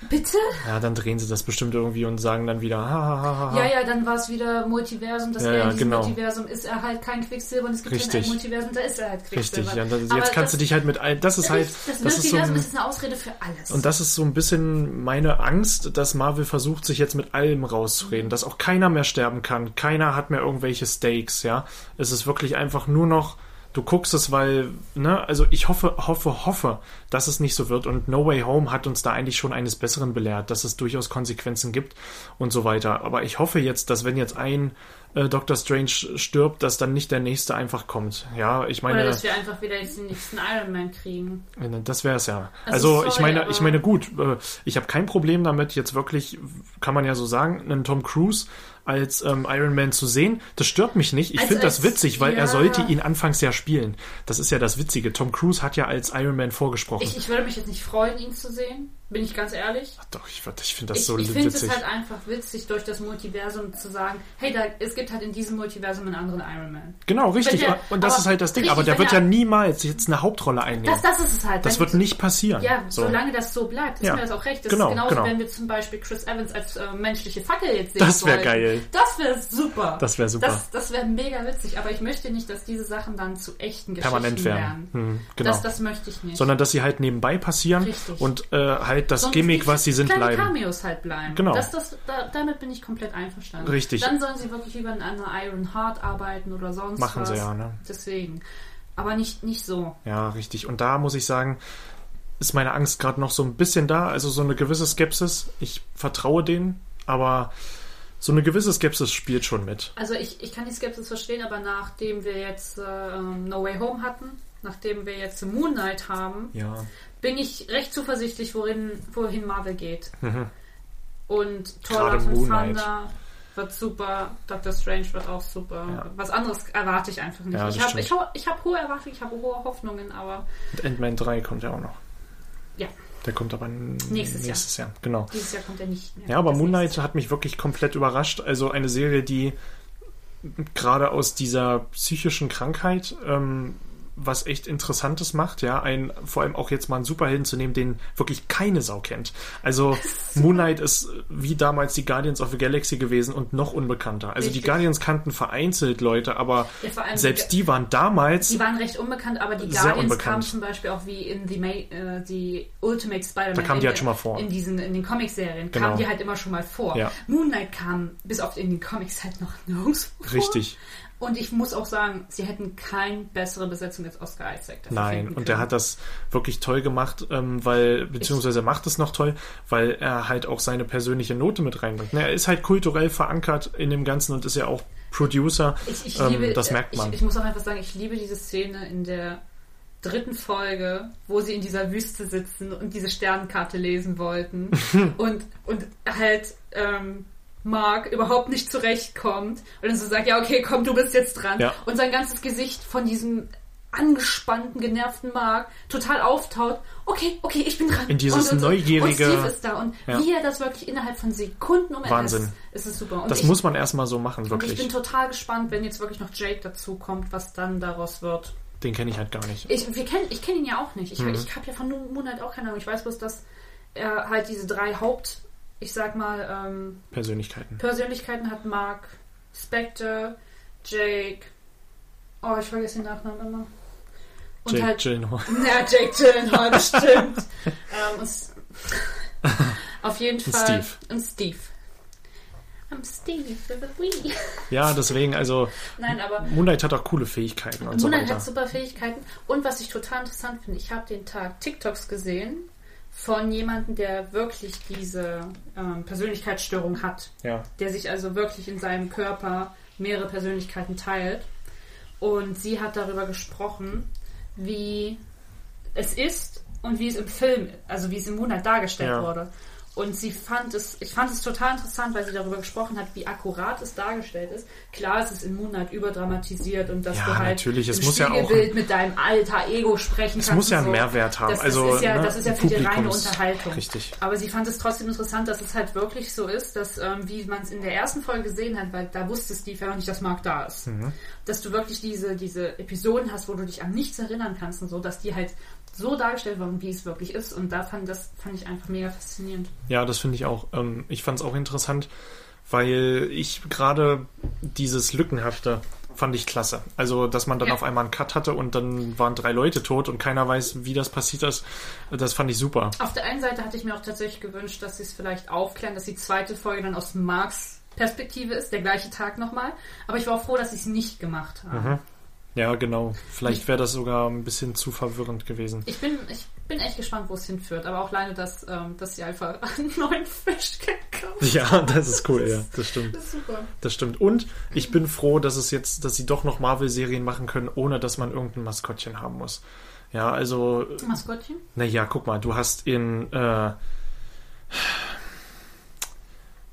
Bitte? Ja, dann drehen sie das bestimmt irgendwie und sagen dann wieder, ha, ha, ha, ha. Ja, ja, dann war es wieder Multiversum. Das Ja, ja, genau. Multiversum ist er halt kein Quicksilver und es gibt Richtig. ein Multiversum, da ist er halt Quicksilver. Richtig, ja, das, Aber jetzt kannst du das, dich halt mit all, das ist halt, das, das ist so Multiversum ein, ist eine Ausrede für alles. und das ist so ein bisschen meine Angst, dass Marvel versucht, sich jetzt mit allem rauszureden, dass auch keiner mehr sterben kann, keiner hat mehr irgendwelche Stakes, ja. Es ist wirklich einfach nur noch, du guckst es, weil, ne, also ich hoffe, hoffe, hoffe, dass es nicht so wird und No Way Home hat uns da eigentlich schon eines Besseren belehrt, dass es durchaus Konsequenzen gibt und so weiter. Aber ich hoffe jetzt, dass wenn jetzt ein äh, Doctor Strange stirbt, dass dann nicht der nächste einfach kommt. Ja, ich meine. Oder dass wir einfach wieder jetzt den nächsten Iron Man kriegen. Das wäre es ja. Also, Also, sorry, ich meine, ich meine gut, äh, ich habe kein Problem damit, jetzt wirklich, kann man ja so sagen, einen Tom Cruise als ähm, Iron Man zu sehen. Das stört mich nicht. Ich Als- finde das witzig, weil er ja. sollte ihn anfangs ja spielen. Das ist ja das Witzige. Tom Cruise hat ja als Iron Man vorgesprochen. Ich, ich würde mich jetzt nicht freuen, ihn zu sehen, bin ich ganz ehrlich. Doch, ich, ich finde das Ich, so ich finde es witzig. halt einfach witzig, durch das Multiversum zu sagen, hey, da, es gibt halt in diesem Multiversum einen anderen Iron Man. genau, richtig. Der- und das ist halt das Ding. richtig, aber der wird ja niemals jetzt eine Hauptrolle einnehmen. Das, das ist es halt. Das wird nicht passieren. Ja, so. solange das so bleibt, ist Ja. mir das auch recht. Das Genau, ist genauso, genau. wenn wir zum Beispiel Chris Evans als äh, menschliche Fackel jetzt sehen Das wär sollten. geil. Das wäre super. Das wär super. Das, das wäre mega witzig, aber ich möchte nicht, dass diese Sachen dann zu echten Geschichten Permanent werden. Hm, genau. Das, das möchte ich nicht. Sondern dass sie halt nebenbei passieren Richtig. und äh, halt das Sonst Gimmick, was sie sind, bleiben. Cameos halt bleiben. Genau. Das, das, da, damit bin ich komplett einverstanden. Richtig. Dann sollen sie wirklich über eine Iron Heart arbeiten oder sonst Machen was. sie ja, ne? Deswegen. Aber nicht, nicht so. Ja, richtig. Und da muss ich sagen, ist meine Angst gerade noch so ein bisschen da. Also so eine gewisse Skepsis. Ich vertraue denen, aber so eine gewisse Skepsis spielt schon mit. Also ich, ich kann die Skepsis verstehen, aber nachdem wir jetzt äh, No Way Home hatten, nachdem wir jetzt Moon Knight haben, Ja. Bin ich recht zuversichtlich, wohin, wohin Marvel geht. Und Thor Mhm. Love and Moon Knight. Thunder wird super, Doctor Strange wird auch super. Ja. Was anderes erwarte ich einfach nicht. Ja, ich habe ich hab, ich hab hohe Erwartungen, ich habe hohe Hoffnungen, aber Und Ant-Man 3 kommt ja auch noch. ja, Der kommt aber n- Nächstes Jahr. nächstes Jahr. Genau. dieses Jahr kommt er nicht mehr. Ja, aber Das Moon nächste Knight hat mich wirklich komplett überrascht. Also eine Serie, die gerade aus dieser psychischen Krankheit ähm, was echt Interessantes macht, ja, ein, vor allem auch jetzt mal einen Superhelden zu nehmen, den wirklich keine Sau kennt. Also Moon Knight ist wie damals die Guardians of the Galaxy gewesen und noch unbekannter. Also die Richtig. Guardians kannten vereinzelt Leute, aber Ja, selbst die- die waren damals Die waren recht unbekannt, aber die Guardians kamen zum Beispiel auch wie in die, Ma äh, die Ultimate Spider-Man. Da kamen die halt schon mal vor. In, diesen, in den Comic-Serien Genau. kamen die halt immer schon mal vor. Ja. Moon Knight kam bis auf in den Comics halt noch nirgends vor. richtig. Und ich muss auch sagen, sie hätten keine bessere Besetzung als Oscar Isaac. Nein, und der hat das wirklich toll gemacht, ähm, weil, beziehungsweise er macht es noch toll, weil er halt auch seine persönliche Note mit reinbringt. Ne, Er ist halt kulturell verankert in dem Ganzen und ist ja auch Producer. Ich, ich Ähm, liebe, das äh, merkt man. Ich, ich muss auch einfach sagen, ich liebe diese Szene in der dritten Folge, wo sie in dieser Wüste sitzen und diese Sternenkarte lesen wollten und, und halt ähm, Mark überhaupt nicht zurechtkommt und dann so sagt, ja okay, komm, du bist jetzt dran. Ja. Und sein ganzes Gesicht von diesem angespannten, genervten Mark total auftaut. Okay, okay, ich bin dran. In dieses und, und, neugierige- Und Steve ist da und Ja. wie er das wirklich innerhalb von Sekunden um Wahnsinn. ist, ist es super. Und Das ich, muss man erstmal so machen, und ich bin wirklich. total gespannt, wenn jetzt wirklich noch Jake dazu kommt, was dann daraus wird. Den kenne ich halt gar nicht. Ich, wir kenn, kenne ihn ja auch nicht. Mhm. Ich, ich habe ja von Moonlight auch keine Ahnung. Ich weiß bloß, dass er halt diese drei Haupt, ich sag mal, ähm, Persönlichkeiten. Persönlichkeiten hat. Mark, Spectre, Jake. Oh, ich vergesse den Nachnamen immer. Und Jake halt. Gyllenhaal. Ja, Jake Gyllenhaal, bestimmt. ähm, und auf jeden Und Fall. Steve. Und Steve. I'm Steve with. Ja, deswegen, also Nein, aber Moonlight hat auch coole Fähigkeiten und so Moonlight weiter. hat super Fähigkeiten. Und was ich total interessant finde, ich habe den Tag TikToks gesehen von jemandem, der wirklich diese ähm, Persönlichkeitsstörung hat. Ja. Der sich also wirklich in seinem Körper mehrere Persönlichkeiten teilt. Und sie hat darüber gesprochen, wie es ist und wie es im Film, also wie es im Moonlight dargestellt Ja. wurde. Und sie fand es, ich fand es total interessant, weil sie darüber gesprochen hat, wie akkurat es dargestellt ist. Klar, es ist in Moonlight überdramatisiert und dass Ja, du halt natürlich, es im muss ja auch mit deinem alter Ego sprechen Es kannst. muss ja einen so. Mehrwert haben. Das, also, das ist ja, ne, das ist ja für die reine Unterhaltung. Richtig. Aber sie fand es trotzdem interessant, dass es halt wirklich so ist, dass, ähm, wie man es in der ersten Folge gesehen hat, weil da wusste Steve ja noch nicht, dass Mark da ist. Mhm. Dass du wirklich diese, diese Episoden hast, wo du dich an nichts erinnern kannst und so, dass die halt so dargestellt wurden, wie es wirklich ist. Und da fand, das fand ich einfach mega faszinierend. Ja, das finde ich auch. Ähm, ich fand es auch interessant, weil ich gerade dieses Lückenhafte fand ich klasse. Also, dass man dann Ja. auf einmal einen Cut hatte und dann waren drei Leute tot und keiner weiß, wie das passiert ist. Das fand ich super. Auf der einen Seite hatte ich mir auch tatsächlich gewünscht, dass sie es vielleicht aufklären, dass die zweite Folge dann aus Marks Perspektive ist, der gleiche Tag nochmal. Aber ich war auch froh, dass sie es nicht gemacht haben. Mhm. Ja, genau. Vielleicht wäre das sogar ein bisschen zu verwirrend gewesen. Ich bin, ich bin echt gespannt, wo es hinführt. Aber auch alleine, dass, ähm, dass sie einfach einen neuen Fisch gekauft Ja, das ist cool, ja, das stimmt. Das ist super. Das stimmt. Und ich bin froh, dass es jetzt, dass sie doch noch Marvel-Serien machen können, ohne dass man irgendein Maskottchen haben muss. Ja, also, Maskottchen? naja, guck mal, du hast in, äh,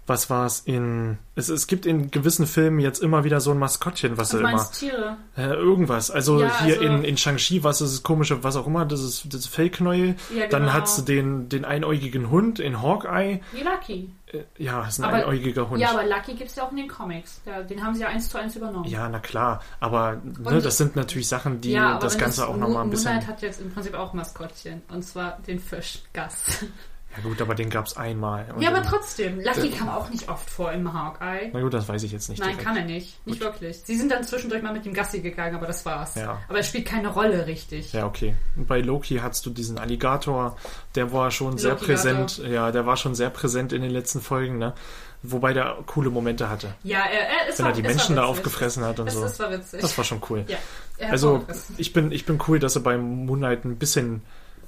was war es in, es, es gibt in gewissen Filmen jetzt immer wieder so ein Maskottchen, was Du immer, Tiere? äh, irgendwas. Also Ja, hier also- in, in Shang-Chi, was ist das komische, was auch immer, das ist das Fellknäuel. Ja, Dann genau. hat sie den, den einäugigen Hund in Hawkeye. Wie Lucky. Äh, ja, ist ein Aber- einäugiger Hund. Ja, aber Lucky gibt es ja auch in den Comics. Ja, den haben sie ja eins zu eins übernommen. Ja, na klar. Aber ne, das sind natürlich Sachen, die das Ganze das auch nochmal ein bisschen. Moonlight hat jetzt im Prinzip auch Maskottchen. Und zwar den Fisch Gas. Ja gut, aber den gab's einmal. Und ja, aber trotzdem. Lucky kam auch nicht oft vor im Hawkeye. Na gut, das weiß ich jetzt nicht. Nein, direkt. kann er nicht. Nicht wirklich. Sie sind dann zwischendurch mal mit dem Gassi gegangen, aber das war's. Ja. Aber er spielt keine Rolle richtig. Ja, okay. Und bei Loki hast du diesen Alligator, der war schon sehr präsent. Ja, der war schon sehr präsent in den letzten Folgen, ne? Wobei der coole Momente hatte. Ja, er, er ist Wenn er die Menschen da aufgefressen hat und das, so. Das war witzig. Das war schon cool. ja, er Also, ich bin, ich bin cool, dass sie beim Moonlight ein bisschen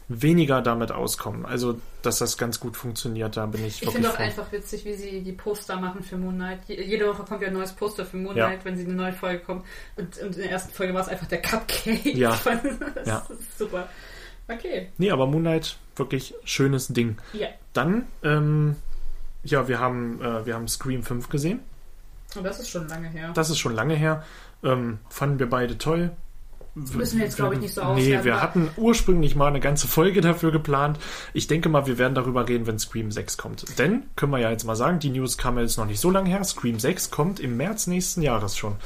weniger damit auskommen. Also, dass das ganz gut funktioniert, da bin ich, Ich wirklich finde auch einfach witzig, wie sie die Poster machen für Moonlight. Je- Jede Woche kommt ja ein neues Poster für Moonlight, Ja. wenn sie eine neue Folge kommt. Und, und in der ersten Folge war es einfach der Cupcake. Ja. das Ja. ist super. Okay. Nee, aber Moonlight, wirklich schönes Ding. Ja. Dann, ähm, ja, wir haben, äh, wir haben Scream 5 gesehen. Und das ist schon lange her. Das ist schon lange her. Ähm, fanden wir beide toll. Müssen wir jetzt, glaube ich, nicht so Nee, auswerten, wir weil- hatten ursprünglich mal eine ganze Folge dafür geplant. Ich denke mal, wir werden darüber reden, wenn Scream 6 kommt. Denn, können wir ja jetzt mal sagen, die News kam jetzt noch nicht so lange her. Scream 6 kommt im März nächsten Jahres schon.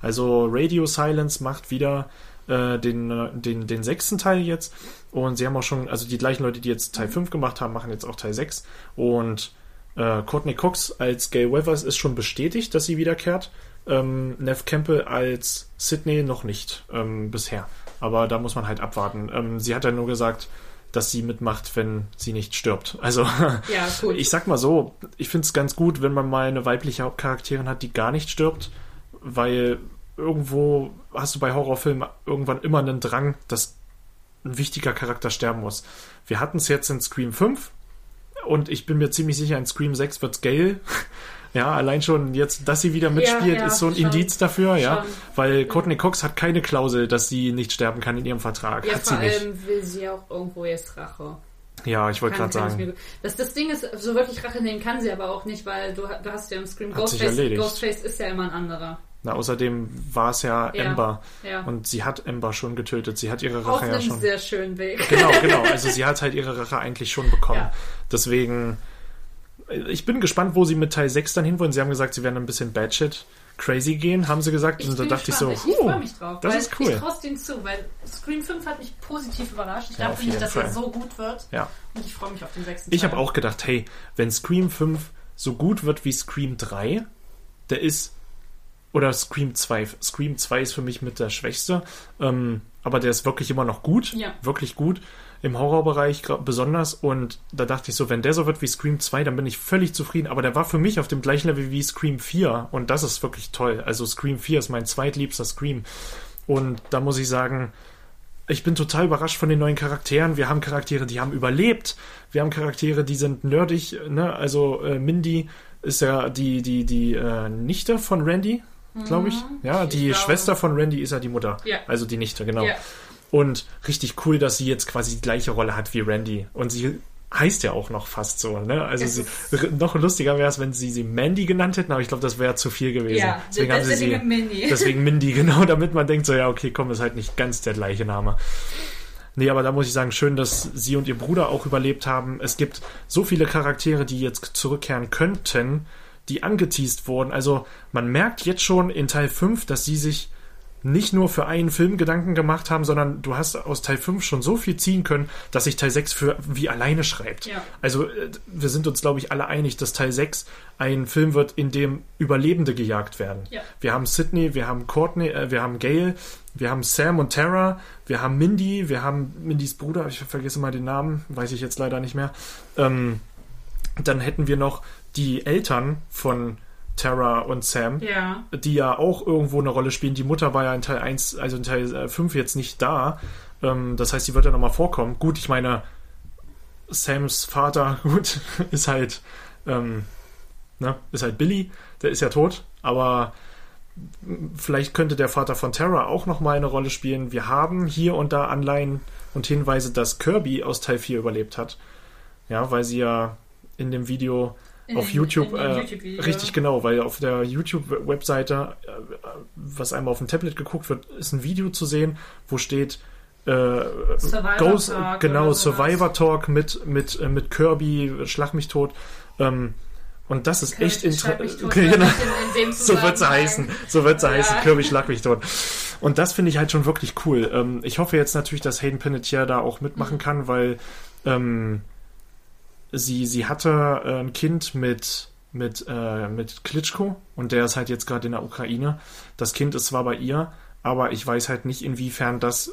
Also Radio Silence macht wieder äh, den, äh, den, den sechsten Teil jetzt. Und sie haben auch schon, also die gleichen Leute, die jetzt Teil 5 gemacht haben, machen jetzt auch Teil 6. Und äh, Courtney Cox als Gail Weathers ist schon bestätigt, dass sie wiederkehrt. Ähm, Nev Campbell als Sydney noch nicht ähm, bisher. Aber da muss man halt abwarten. Ähm, sie hat ja nur gesagt, dass sie mitmacht, wenn sie nicht stirbt. Also Ja, gut. ich sag mal so, ich finde es ganz gut, wenn man mal eine weibliche Hauptcharakterin hat, die gar nicht stirbt, weil irgendwo hast du bei Horrorfilmen irgendwann immer einen Drang, dass ein wichtiger Charakter sterben muss. Wir hatten es jetzt in Scream 5 und ich bin mir ziemlich sicher, in Scream 6 wird's Gail. Ja, allein schon jetzt, dass sie wieder mitspielt, ja, ist so ein schon. Indiz dafür, ja. Schon. Weil Courtney Cox hat keine Klausel, dass sie nicht sterben kann in ihrem Vertrag. ja, hat sie vor nicht. allem will sie auch irgendwo jetzt Rache. Ja, ich wollte gerade sagen. Das, das Ding ist, so wirklich Rache nehmen kann sie aber auch nicht, weil du, du hast ja im Scream Ghostface. Ghostface ist ja immer ein anderer. Na, außerdem war es ja, Ja, Ember. ja. Und sie hat Ember schon getötet. Sie hat ihre Auf Rache ja einem schon. sehr schönen Weg. Genau, genau. Also sie hat halt ihre Rache eigentlich schon bekommen. Ja. Deswegen, ich bin gespannt, wo sie mit Teil 6 dann hinwollen. Sie haben gesagt, sie werden ein bisschen Batshit crazy gehen, haben sie gesagt. Und da dachte ich so, ich, ich huh, freue mich drauf. das ist cool. Ich traue denen zu, weil Scream 5 hat mich positiv überrascht. Ich Ja, dachte nicht, dass Fall. er so gut wird. Ja. Und ich freue mich auf den sechsten Ich Teil. habe auch gedacht, hey, wenn Scream 5 so gut wird wie Scream 3, der ist. Oder Scream 2. Scream 2 ist für mich mit der schwächste. Ähm, aber der ist wirklich immer noch gut. Ja. Wirklich gut. Im Horrorbereich besonders. Und da dachte ich so, wenn der so wird wie Scream 2, dann bin ich völlig zufrieden. Aber der war für mich auf dem gleichen Level wie Scream 4. Und das ist wirklich toll. Also Scream 4 ist mein zweitliebster Scream. Und da muss ich sagen, ich bin total überrascht von den neuen Charakteren. Wir haben Charaktere, die haben überlebt. Wir haben Charaktere, die sind nerdig. Ne? Also äh, Mindy ist ja die, die, die äh, Nichte von Randy, glaube ich. Ja, Mhm. Ich die glaube. Schwester von Randy ist ja die Mutter. Ja. Also die Nichte, genau. Ja. Und richtig cool, dass sie jetzt quasi die gleiche Rolle hat wie Randy. Und sie heißt ja auch noch fast so. Ne? Also sie, noch lustiger wäre es, wenn sie sie Mandy genannt hätten, aber ich glaube, das wäre zu viel gewesen. Ja, deswegen haben sie sie. deswegen Mindy. Deswegen Mindy, genau, damit man denkt, so ja, okay, komm, ist halt nicht ganz der gleiche Name. Nee, aber da muss ich sagen, schön, dass sie und ihr Bruder auch überlebt haben. Es gibt so viele Charaktere, die jetzt zurückkehren könnten, die angeteased wurden. Also man merkt jetzt schon in Teil 5, dass sie sich nicht nur für einen Film Gedanken gemacht haben, sondern du hast aus Teil 5 schon so viel ziehen können, dass sich Teil 6 für wie alleine schreibt. Ja. Also äh, wir sind uns, glaube ich, alle einig, dass Teil 6 ein Film wird, in dem Überlebende gejagt werden. Ja. Wir haben Sydney, wir haben Courtney, äh, wir haben Gail, wir haben Sam und Tara, wir haben Mindy, wir haben Mindys Bruder, ich vergesse mal den Namen, weiß ich jetzt leider nicht mehr. Ähm, dann hätten wir noch die Eltern von Tara und Sam, Ja. die ja auch irgendwo eine Rolle spielen. Die Mutter war ja in Teil 1, also in Teil äh, 5 jetzt nicht da. Ähm, das heißt, sie wird ja nochmal vorkommen. Gut, ich meine, Sams Vater, gut, ist halt, ähm, ne, ist halt Billy, der ist ja tot, aber vielleicht könnte der Vater von Tara auch nochmal eine Rolle spielen. Wir haben hier und da Anleihen und Hinweise, dass Kirby aus Teil 4 überlebt hat. Ja, weil sie ja in dem Video auf YouTube, äh, YouTube-Video. richtig genau, weil auf der YouTube-Webseite, äh, was einmal auf dem Tablet geguckt wird, ist ein Video zu sehen, wo steht äh, Survivor Ghost, Talk genau. Survivor Talk mit, mit, äh, mit Kirby, Schlag mich tot. Ähm, und das ist echt Schlag mich interessant. Okay, genau. So wird sie Zusammenhang- heißen. So wird sie Ja. heißen. Kirby Schlag mich tot. Und das finde ich halt schon wirklich cool. Ähm, ich hoffe jetzt natürlich, dass Hayden Panettiere da auch mitmachen Mhm. kann, weil ähm, sie, sie hatte äh, ein Kind mit, mit, äh, mit Klitschko und der ist halt jetzt gerade in der Ukraine. Das Kind ist zwar bei ihr, aber ich weiß halt nicht, inwiefern das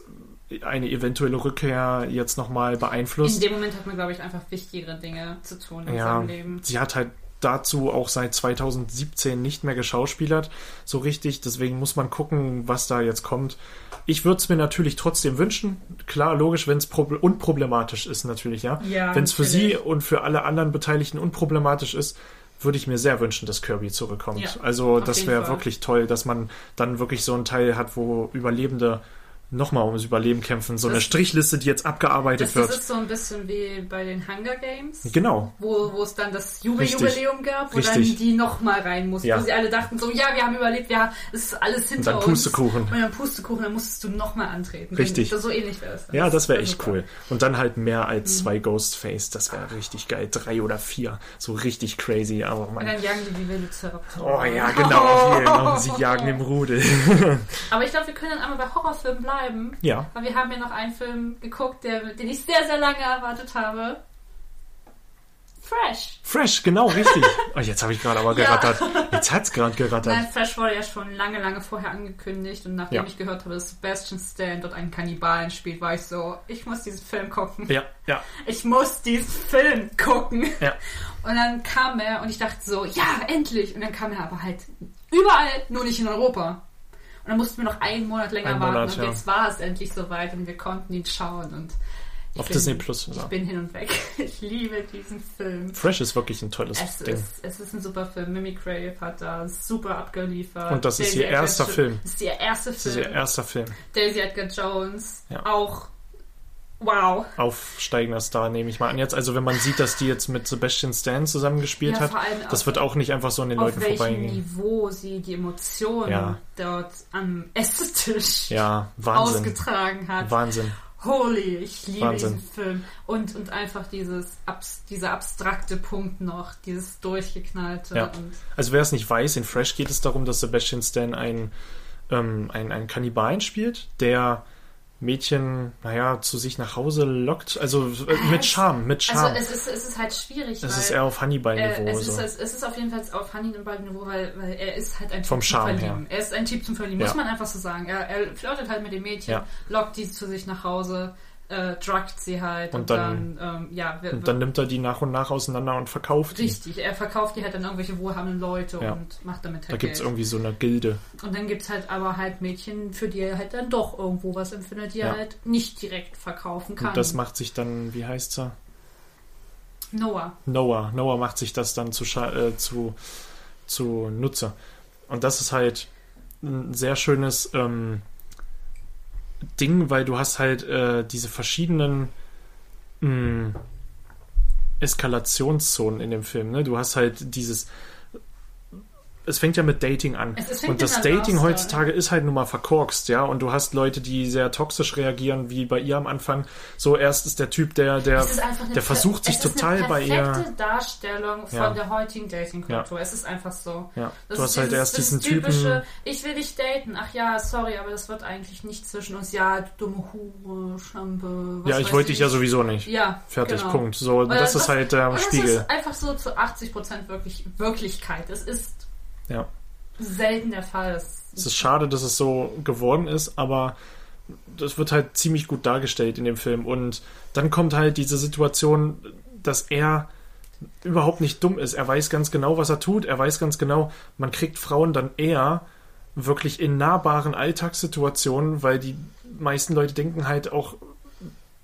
eine eventuelle Rückkehr jetzt nochmal In beeinflusst. dem Moment hat man, glaube ich, einfach wichtigere Dinge zu tun in Ja, seinem Leben. sie hat halt dazu auch seit 2017 nicht mehr geschauspielert, so richtig. Deswegen muss man gucken, was da jetzt kommt. Ich würde es mir natürlich trotzdem wünschen. Klar, logisch, wenn es unproblematisch ist, natürlich, ja. Ja, wenn es für sie und für alle anderen Beteiligten unproblematisch ist, würde ich mir sehr wünschen, dass Kirby zurückkommt. Ja, also das wäre wirklich toll, dass man dann wirklich so einen Teil hat, wo Überlebende nochmal ums Überleben kämpfen. So eine Das- Strichliste, die jetzt abgearbeitet Das, wird. das ist so ein bisschen wie bei den Hunger Games. genau. Wo, wo es dann das. Jubeljubiläum gab, wo Richtig. dann die nochmal rein mussten. Ja. Wo sie alle dachten so, ja, wir haben überlebt, ja, es ist alles hinter dann uns. Pustekuchen. Und dann Pustekuchen, dann musstest du nochmal antreten. Richtig. So ähnlich wäre es. Ja, das wäre wär echt super. cool. Und dann halt mehr Mhm. als zwei Ghostface. Das wäre richtig geil. Drei oder vier. So richtig crazy. Aber Und man. dann jagen die wie Velociraptor. Oh ja, genau. Hier, und sie jagen im Rudel. Aber ich glaube, wir können dann einmal bei Horrorfilmen bleiben. Ja. Weil wir haben ja noch einen Film geguckt, der, den ich sehr, sehr lange erwartet habe. Fresh. Fresh, genau, richtig. Oh, jetzt habe ich gerade aber Ja. gerattert. Jetzt hat's gerade gerattert. Nein, Fresh wurde ja schon lange, lange vorher angekündigt und nachdem Ja. ich gehört habe, dass Sebastian Stan dort einen Kannibalen spielt, war ich so, ich muss diesen Film gucken. Ja, ja, Ich muss diesen Film gucken. ja. Und dann kam er und ich dachte so, ja, endlich. Und dann kam er aber halt überall, nur nicht in Europa. Und dann mussten wir noch einen Monat länger Einen warten Monat, und ja. jetzt war es endlich soweit und wir konnten ihn schauen und ich Auf bin, Disney Plus. Ich Ja. bin hin und weg. Ich liebe diesen Film. Fresh ist wirklich ein tolles Es Ding. ist, es ist ein super Film. Mimi Crave hat da super abgeliefert. Und das ist Daisy ihr Edgar erster Film. Das ist ihr erster Das ist Film. ihr erster Film. Daisy Edgar Jones Ja. auch Wow. aufsteigender Star, nehme ich mal an. Jetzt, also wenn man sieht, dass die jetzt mit Sebastian Stan zusammengespielt Ja, hat, das auf- wird auch nicht einfach so an den Auf Leuten welchem vorbeigehen. Niveau sie die Emotionen Ja. dort am Esstisch Ja, Wahnsinn. ausgetragen hat. Wahnsinn. Holy, ich liebe Wahnsinn. diesen Film. Und, und einfach dieses abs, dieser abstrakte Punkt noch, dieses durchgeknallte. Ja. Und Also wer es nicht weiß, in Fresh geht es darum, dass Sebastian Stan ein, ähm, ein, ein Kannibalen spielt, der Mädchen, naja, zu sich nach Hause lockt. Also äh, mit Charme, mit Charme. also es ist, es ist halt schwierig, es ist eher auf äh, Hannibal-Niveau. es, ist, so. es, es ist auf jeden Fall auf Hannibal-Niveau, weil, weil er ist halt ein Typ Vom zum Charme Verlieben. Er ist ein Typ zum Verlieben, Ja. muss man einfach so sagen. Er, er flirtet halt mit dem Mädchen, Ja. lockt die zu sich nach Hause, äh, druckt sie halt und, Und dann, dann- ähm, ja, wir, Und dann nimmt er die nach und nach auseinander und verkauft die. Richtig, er verkauft die halt an irgendwelche wohlhabenden Leute Ja. und macht damit halt Da gibt es irgendwie so eine Gilde. Und dann gibt es halt aber halt Mädchen, für die er halt dann doch irgendwo was empfindet, die Ja. er halt nicht direkt verkaufen kann. Und das macht sich dann, wie heißt er? Noah. Noah. Noah macht sich das dann zu, äh, zu, zu Nutze. Und das ist halt ein sehr schönes ähm, Ding, weil du hast halt äh, diese verschiedenen mh, Eskalationszonen in dem Film. Ne? Du hast halt dieses es fängt ja mit Dating an. Und das Dating heutzutage ist halt nun mal verkorkst, ja. Und du hast Leute, die sehr toxisch reagieren, wie bei ihr am Anfang. So erst ist der Typ, der, der, ist eine der versucht sich es ist total eine bei ihr. perfekte Darstellung von Ja. der heutigen Dating-Kultur. Es ist einfach so. Ja, Das du ist hast halt dieses- erst diesen typische, Typen. Ich will dich daten. Ach ja, sorry, aber das wird eigentlich nicht zwischen uns. Ja, du dumme Hure, Schlampe. Ja, ich wollte dich ja sowieso nicht. Ja, Fertig, genau. Punkt. So, Weil das ist halt der und Spiegel. Das ist einfach so zu 80% wirklich Wirklichkeit. Es ist Ja. selten der Fall. Es Es ist schade, dass es so geworden ist, aber das wird halt ziemlich gut dargestellt in dem Film. Und dann kommt halt diese Situation, dass er überhaupt nicht dumm ist. Er weiß ganz genau, was er tut. Er weiß ganz genau, man kriegt Frauen dann eher wirklich in nahbaren Alltagssituationen, weil die meisten Leute denken halt auch,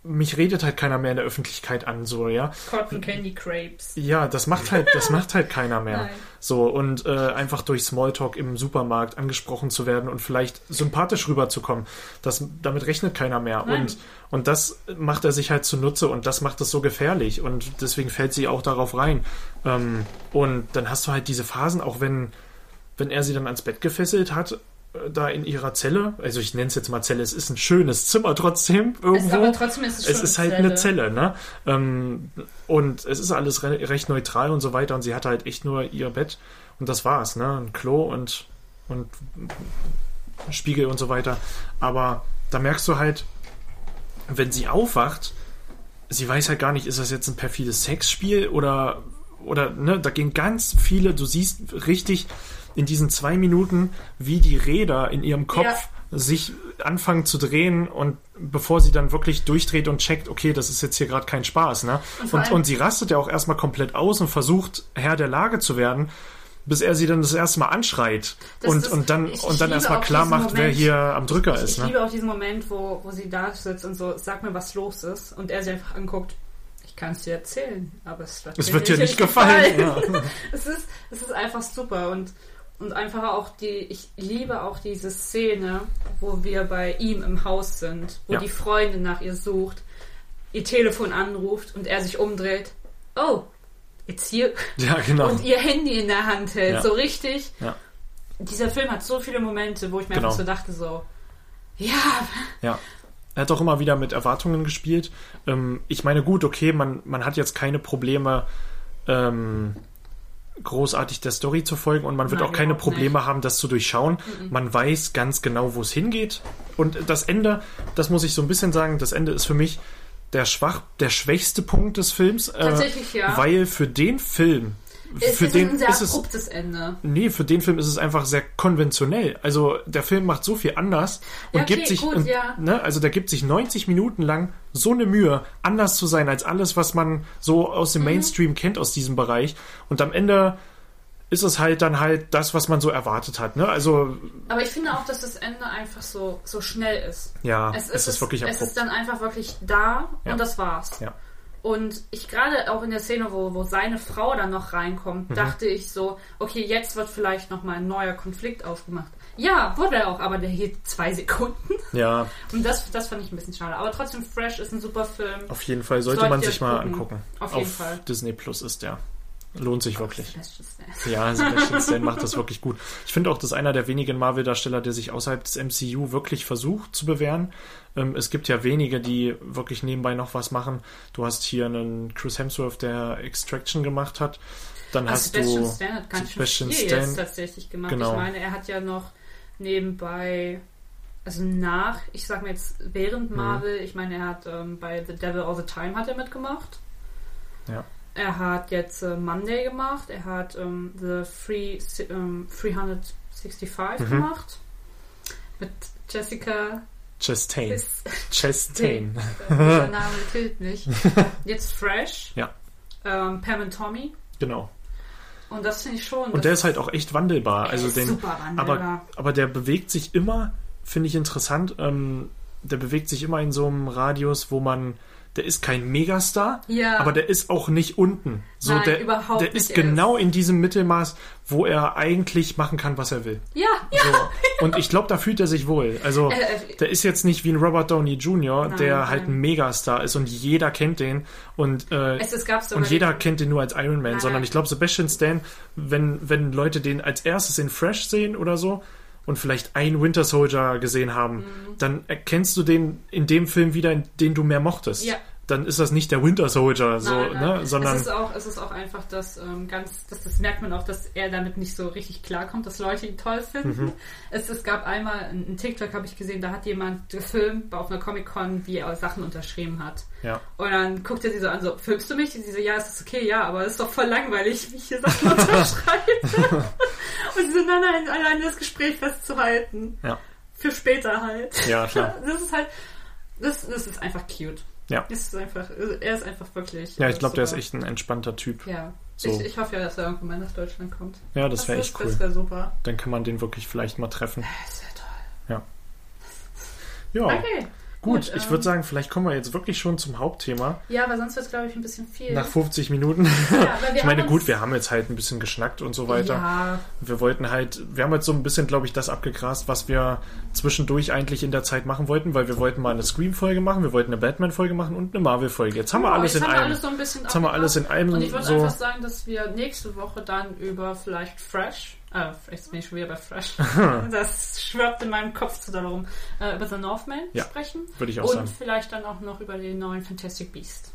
mich redet halt keiner mehr in der Öffentlichkeit an, so, ja. Cotton Candy Crepes. Ja, das macht halt, das macht halt keiner mehr. Nein. So, und äh, einfach durch Smalltalk im Supermarkt angesprochen zu werden und vielleicht sympathisch rüberzukommen, das, damit rechnet keiner mehr. Nein. Und, und das macht er sich halt zunutze und das macht es so gefährlich. Und deswegen fällt sie auch darauf rein. Ähm, und dann hast du halt diese Phasen, auch wenn, wenn er sie dann ans Bett gefesselt hat, da in ihrer Zelle, also ich nenne es jetzt mal Zelle, es ist ein schönes Zimmer trotzdem irgendwo. Es, aber trotzdem ist es Es ist halt eine Zelle, ne? Ähm, und es ist alles re recht neutral und so weiter. Und sie hatte halt echt nur ihr Bett und das war's, ne? Ein Klo und, und Spiegel und so weiter. Aber da merkst du halt, wenn sie aufwacht, sie weiß halt gar nicht, ist das jetzt ein perfides Sexspiel oder, oder, ne? Da gehen ganz viele, du siehst richtig in diesen zwei Minuten, wie die Räder in ihrem Kopf Ja. sich anfangen zu drehen und bevor sie dann wirklich durchdreht und checkt, okay, das ist jetzt hier gerade kein Spaß, ne? Und Und, und sie rastet ja auch erstmal komplett aus und versucht, Herr der Lage zu werden, bis er sie dann das erste Mal anschreit Das- und, das- und dann, ich- ich und dann erstmal klar macht, wer Moment. hier am Drücker Ich, ist, ich ne? liebe auch diesen Moment, wo, wo sie da sitzt und so, sag mir, was los ist. Und er sie einfach anguckt. Ich kann es dir erzählen, aber es wird, Es wird dir nicht gefallen. Ja. es, ist, es ist einfach super und, und einfach auch die, ich liebe auch diese Szene, wo wir bei ihm im Haus sind, wo Ja. die Freundin nach ihr sucht, ihr Telefon anruft und er sich umdreht. Oh, it's you. ja, genau. Und ihr Handy in der Hand hält, Ja. so richtig. Ja. Dieser Film hat so viele Momente, wo ich mir Genau. einfach so dachte, so, ja, Ja. Er hat auch immer wieder mit Erwartungen gespielt. Ähm, ich meine, gut, okay, man, man hat jetzt keine Probleme, ähm, großartig der Story zu folgen und man wird Nein, auch keine Probleme haben, das zu durchschauen. Man weiß ganz genau, wo es hingeht. Und das Ende, das muss ich so ein bisschen sagen, das Ende ist für mich der schwach, der schwächste Punkt des Films. äh, Tatsächlich, ja. Weil für den Film, es für ist den ein sehr ist es abruptes Ende. Nee, für den Film ist es einfach sehr konventionell. Also der Film macht so viel anders und Ja, okay, gibt sich, gut, und, ja. ne, also der gibt sich 90 Minuten lang so eine Mühe, anders zu sein als alles, was man so aus Mhm. dem Mainstream kennt aus diesem Bereich. Und am Ende ist es halt dann halt das, was man so erwartet hat. Ne? Also Aber ich finde auch, dass das Ende einfach so, so schnell ist. ja, Es, es, ist wirklich es abrupt. ist dann einfach wirklich da Ja. und das war's. Ja. Und ich gerade auch in der Szene, wo, wo seine Frau dann noch reinkommt, Mhm. dachte ich so, okay, jetzt wird vielleicht nochmal ein neuer Konflikt aufgemacht. Ja, wurde er auch, aber der hielt zwei Sekunden. Ja, Und das, das fand ich ein bisschen schade. Aber trotzdem, Fresh ist ein super Film. auf jeden Fall sollte Solltet man sich mal gucken. angucken. Auf jeden Fall. Disney Plus ist der. Lohnt sich wirklich. Sebastian Stan. Ja, Sebastian Stan macht das wirklich gut. Ich finde auch, das ist einer der wenigen Marvel-Darsteller, der sich außerhalb des MCU wirklich versucht zu bewähren. Ähm, es gibt ja wenige, die wirklich nebenbei noch was machen. Du hast hier einen Chris Hemsworth, der Extraction gemacht hat. Dann Also hast Sebastian du Stan hat ganz Sebastian viel Stan. jetzt tatsächlich gemacht. Genau. Ich meine, er hat ja noch nebenbei, also nach, ich sag mal jetzt während Mhm. Marvel, ich meine, er hat ähm, bei The Devil All the Time hat er mitgemacht. Ja. Er hat jetzt äh, Monday gemacht, er hat ähm, The Free, ähm, 365 Mhm. gemacht. Mit Jessica Chastain. Chastain. Der Name killt mich. Jetzt Fresh. Ja. Ähm, Pam und Tommy. Genau. Und das finde ich schon. Und der ist halt auch echt wandelbar. Also ist den, super wandelbar. aber, aber der bewegt sich immer, finde ich interessant, ähm, der bewegt sich immer in so einem Radius, wo man, der ist kein Megastar, Ja. aber der ist auch nicht unten. So, Nein, der, überhaupt der ist genau in diesem Mittelmaß, wo er eigentlich machen kann, was er will. ja, ja. So. Und ich glaube, da fühlt er sich wohl. Also, Äh, äh, der ist jetzt nicht wie ein Robert Downey Jr., Nein, der nein. halt ein Megastar ist und jeder kennt den. Und äh, Es, es und jeder kennt den nur als Iron Man, sondern ich glaube, Sebastian Stan, wenn, wenn Leute den als erstes in Fresh sehen oder so und vielleicht einen Winter Soldier gesehen haben, Mhm. dann erkennst du den in dem Film wieder, in den du mehr mochtest. Ja. Dann ist das nicht der Winter Soldier, so, Nein, nein. ne? sondern es ist auch, es ist auch einfach das ähm, ganz, das, das merkt man auch, dass er damit nicht so richtig klarkommt, dass Leute ihn toll finden. Mhm. Es, es gab einmal einen TikTok, habe ich gesehen, da hat jemand gefilmt auf einer Comic Con, wie er Sachen unterschrieben hat. ja. Und dann guckt er sie so an, so, filmst du mich? Und sie so, ja, ist das okay? Ja, aber es ist doch voll langweilig, wie ich hier Sachen unterschreibe. Und sie so, nein, nein, allein das Gespräch festzuhalten. Ja. Für später halt. Ja, klar. Das ist halt, das, das ist einfach cute. Ja. Ist einfach, er ist einfach wirklich. Ja, ich glaube, der ist echt ein entspannter Typ. Ja. So. Ich, ich hoffe ja, dass er irgendwann mal nach Deutschland kommt. Ja, das wäre echt cool. Das wäre super. Dann kann man den wirklich vielleicht mal treffen. Das wäre toll. Ja, Okay. Gut. ich ähm, würde sagen, vielleicht kommen wir jetzt wirklich schon zum Hauptthema. Ja, aber sonst wird es, glaube ich, ein bisschen viel. Nach 50 Minuten. ja, Ich meine, gut, wir haben jetzt halt ein bisschen geschnackt und so weiter. Ja, Wir wollten halt, wir haben jetzt so ein bisschen, glaube ich, das abgegrast, was wir zwischendurch eigentlich in der Zeit machen wollten, weil wir wollten mal eine Scream-Folge machen, wir wollten eine Batman-Folge machen und eine Marvel-Folge. Jetzt haben wir genau, alles in haben einem. alles so ein bisschen Jetzt haben wir alles in einem Und ich würde so. einfach sagen, dass wir nächste Woche dann über vielleicht Fresh, äh, jetzt bin ich schon wieder bei Fresh, das schwirrt in meinem Kopf zu darum, äh, über The Northman Ja, sprechen. Würde ich auch Und sagen. vielleicht dann auch noch über den neuen Fantastic Beast.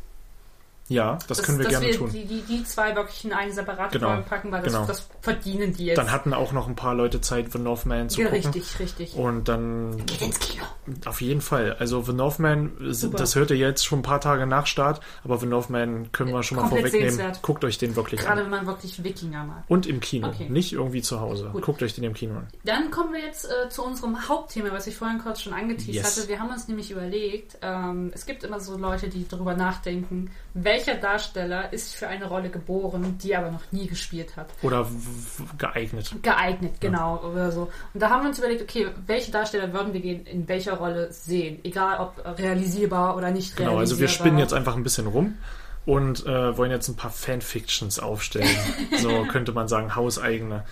Ja, das, können wir dass gerne wir tun. Die, die, die zwei wirklich in eine separate Genau, Folge packen, weil das, genau. das verdienen die jetzt. Dann hatten auch noch ein paar Leute Zeit, The Northman zu ja, gucken. richtig, richtig. Und dann Geht ins Kino. auf jeden Fall. Also The Northman, Super. das hört ihr jetzt schon ein paar Tage nach Start, aber The Northman können wir schon mal Komplett vorwegnehmen. sehenswert. Guckt euch den wirklich Gerade an. wenn man wirklich Wikinger mag. Und im Kino, Okay. nicht irgendwie zu Hause. Gut. Guckt euch den im Kino an. Dann kommen wir jetzt äh, zu unserem Hauptthema, was ich vorhin kurz schon angeteased Yes. hatte. Wir haben uns nämlich überlegt, ähm, es gibt immer so Leute, die darüber nachdenken, welcher Darsteller ist für eine Rolle geboren, die er aber noch nie gespielt hat. Oder geeignet. Geeignet, genau, oder so. Und da haben wir uns überlegt, okay, welche Darsteller würden wir in welcher Rolle sehen? Egal ob realisierbar oder nicht Genau, realisierbar. also wir spinnen jetzt einfach ein bisschen rum und äh, wollen jetzt ein paar Fanfictions aufstellen. so könnte man sagen, hauseigene.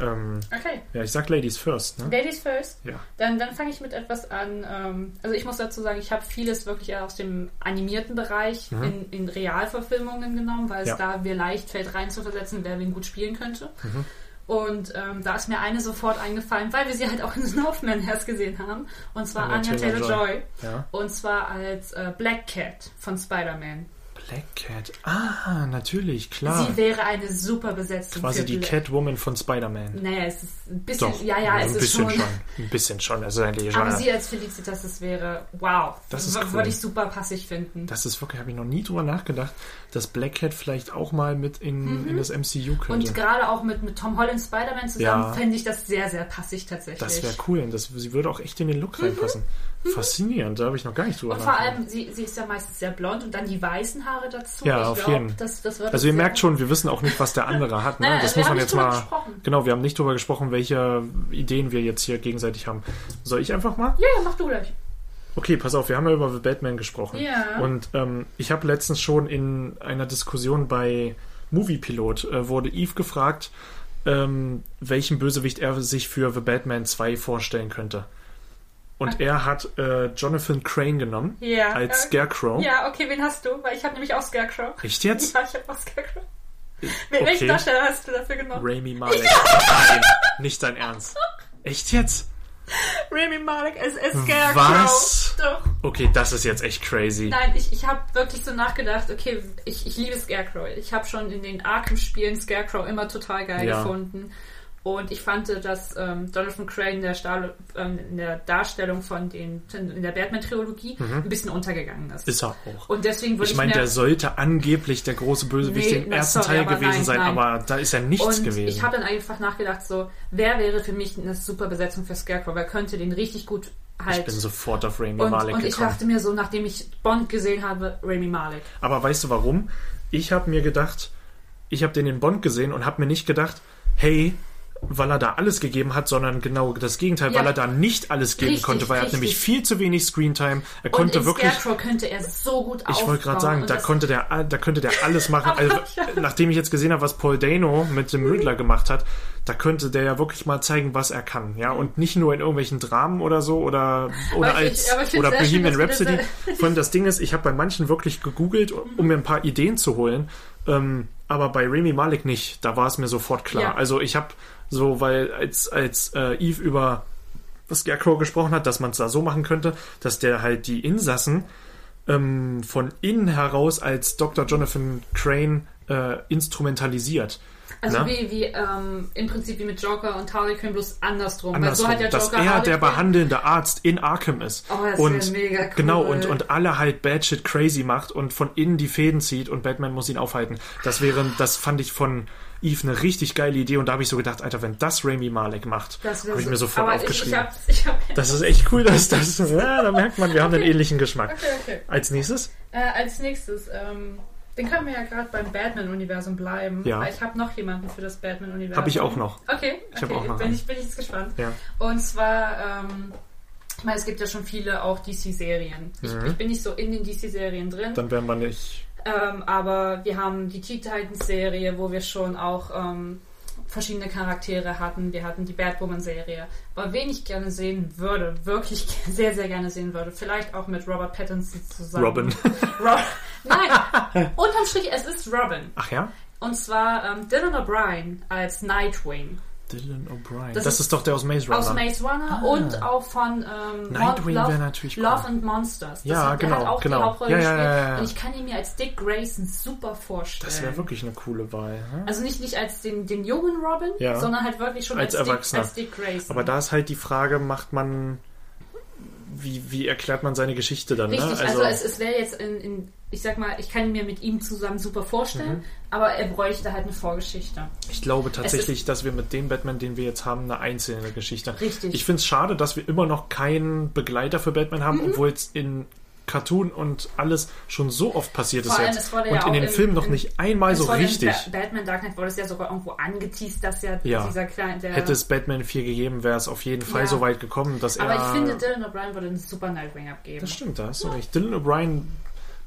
Ähm, Okay, ja, ich sag Ladies first, ne? Ladies first. Ja. Dann, dann fange ich mit etwas an. Ähm, also ich muss dazu sagen, ich habe vieles wirklich eher aus dem animierten Bereich in, in Realverfilmungen genommen, weil es Mhm. Ja. da mir leicht fällt, reinzuversetzen, wer wen gut spielen könnte. Mhm. Und ähm, da ist mir eine sofort eingefallen, weil wir sie halt auch in Snowman erst gesehen haben. Und zwar Anya. Taylor-Joy. Ja. Und zwar als äh, Black Cat von Spider-Man. Black Cat. Ah, natürlich, klar. Sie wäre eine super Besetzung Quasi die Black. Catwoman von Spider-Man. Naja, es ist ein bisschen, Doch, ja, ja, ein es ist bisschen schon. Ein bisschen schon. Also eigentlich schon. Aber sie als Felicitas, das wäre wow. Das ist cool. Würde ich super passig finden. Das ist wirklich, habe ich noch nie drüber nachgedacht, dass Black Cat vielleicht auch mal mit in, in das MCU könnte. Mhm. Und gerade auch mit, mit Tom Holland Spider-Man zusammen Ja. fände ich das sehr, sehr passig tatsächlich. das wäre cool. Und das, sie würde auch echt in den Look reinpassen. Faszinierend, da habe ich noch gar nicht drüber Mhm. Und vor nachgedacht. allem, sie, sie ist ja meistens sehr blond und dann die weißen Haare dazu. Ja, ich auf glaub, jeden. Das, das wird Also ihr merkt schon, wir wissen auch nicht, was der andere hat. Ne? Nein, das wir muss haben man jetzt mal. gesprochen. Genau, wir haben nicht drüber gesprochen, welche Ideen wir jetzt hier gegenseitig haben. Soll ich einfach mal? Ja, ja, mach du gleich. Okay, pass auf, wir haben ja über The Batman gesprochen. Ja. Und ähm, ich habe letztens schon in einer Diskussion bei Moviepilot äh, wurde Eve gefragt, ähm, welchen Bösewicht er sich für The Batman 2 vorstellen könnte. Und er hat äh, Jonathan Crane genommen Ja. als äh, Scarecrow. Ja, okay, wen hast du? Weil ich habe nämlich auch Scarecrow. Echt jetzt? Ja, ich habe auch Scarecrow. Wen- Okay. Welchen Darsteller hast du dafür genommen? Rami Malek. Nein, nicht dein Ernst. Echt jetzt? Rami Malek als Scarecrow. Was? Doch. Okay, das ist jetzt echt crazy. Nein, ich, ich habe wirklich so nachgedacht, okay, ich, ich liebe Scarecrow. Ich habe schon in den Arkham-Spielen Scarecrow immer total geil Ja. gefunden. Und ich fand, dass ähm, Jonathan Crane in der, Stahl, ähm, in der Darstellung von den in der Batman-Trilogie ein bisschen untergegangen ist. Mhm. Ist er auch. Und deswegen würde Ich meine, der sollte angeblich der große Bösewicht Nee, im ersten sorry, Teil gewesen nein, sein, nein. aber da ist ja nichts und gewesen. ich habe dann einfach nachgedacht, so, wer wäre für mich eine super Besetzung für Scarecrow? Wer könnte den richtig gut halt. Ich bin sofort auf Rami und, Malek und ich gekommen. dachte mir so, nachdem ich Bond gesehen habe, Rami Malek. Aber weißt du warum? Ich habe mir gedacht, ich habe den in Bond gesehen und habe mir nicht gedacht, hey, weil er da alles gegeben hat, sondern genau das Gegenteil, Ja. weil er da nicht alles geben Richtig, konnte, weil er hat nämlich viel zu wenig Screentime. Er konnte wirklich Scarecrow könnte er so gut Ich wollte gerade sagen, da konnte der, da könnte der alles machen. Also, nachdem ich jetzt gesehen habe, was Paul Dano mit dem Riddler gemacht hat, da könnte der ja wirklich mal zeigen, was er kann, ja, und nicht nur in irgendwelchen Dramen oder so oder oder Aber als oder schön, Bohemian wir Rhapsody. allem das Ding ist, ich habe bei manchen wirklich gegoogelt, um mir ein paar Ideen zu holen, ähm, aber bei Rami Malek nicht. Da war es mir sofort klar. Ja. Also ich habe so, weil als als äh, Eve über Scarecrow gesprochen hat, dass man es da so machen könnte, dass der halt die Insassen ähm, von innen heraus als Dr. Jonathan Crane äh, instrumentalisiert. Also Na? wie, wie ähm, im Prinzip wie mit Joker und Harley Quinn, bloß andersrum. Andersrum, Weil so hat dass Joker er Harley der Quinn- behandelnde Arzt in Arkham ist. Oh, das und mega cool. genau und und alle halt Bad Shit crazy macht und von innen die Fäden zieht und Batman muss ihn aufhalten. Das wäre, das fand ich von Eve eine richtig geile Idee und da habe ich so gedacht, Alter, wenn das Rami Malek macht, habe ich mir sofort aufgeschrieben. Ich, ich hab, ich hab, das ist echt cool, dass das, ja, da merkt man, wir haben einen ähnlichen Geschmack. okay, okay. Als nächstes? Äh, als nächstes, ähm, den können wir ja gerade beim Batman-Universum bleiben. Ja. Weil ich habe noch jemanden für das Batman-Universum. Habe ich auch noch. Okay, Ich okay. auch noch bin, ich, bin ich jetzt gespannt. Ja. Und zwar, ähm, ich meine, es gibt ja schon viele auch DC-Serien. Ich, ich bin nicht so in den DC-Serien drin. Mhm. Dann wären wir nicht. Ähm, aber wir haben die Teen Titans Serie, wo wir schon auch ähm, verschiedene Charaktere hatten. Wir hatten die Batwoman Serie. Aber wen ich gerne sehen würde, wirklich sehr, sehr gerne sehen würde, vielleicht auch mit Robert Pattinson zusammen. Robin. Ro Nein, unterm Strich, es ist Robin. Ach ja? Und zwar ähm, Dylan O'Brien als Nightwing. Dylan O'Brien. Das Das, ist ist doch der aus Maze Runner. Aus Maze Runner und auch von ähm, Nightwing wäre natürlich cool. Love and Monsters. Das Ja, hat, genau, hat auch genau. die Hauptrolle Ja, gespielt. ja, ja. Und ich kann ihn mir als Dick Grayson super vorstellen. Das wäre wirklich eine coole Wahl. Hm? Also nicht, nicht als den, den jungen Robin, sondern halt wirklich schon Als als. Dick, als Dick Grayson. Aber da ist halt die Frage, macht man. Wie, wie erklärt man seine Geschichte dann? Richtig, ne? also, es, es wäre jetzt in, in, ich sag mal, ich kann mir mit ihm zusammen super vorstellen, Mhm. aber er bräuchte halt eine Vorgeschichte. Ich glaube tatsächlich, dass wir mit dem Batman, den wir jetzt haben, eine einzelne Geschichte. Richtig. Ich finde es schade, dass wir immer noch keinen Begleiter für Batman haben, Mhm. obwohl es in Cartoon und alles schon so oft passiert ist Vor jetzt. Und ja in den Filmen noch nicht einmal so richtig. Ba- Batman Dark Knight wurde es ja sogar irgendwo angeteased, dass ja, Ja. dieser kleine... Der, Hätte es Batman 4 gegeben, wäre es auf jeden Fall Ja. so weit gekommen, dass aber er. ich finde, Dylan O'Brien würde einen super Nightwing abgeben. Das stimmt, da hast du recht. Dylan O'Brien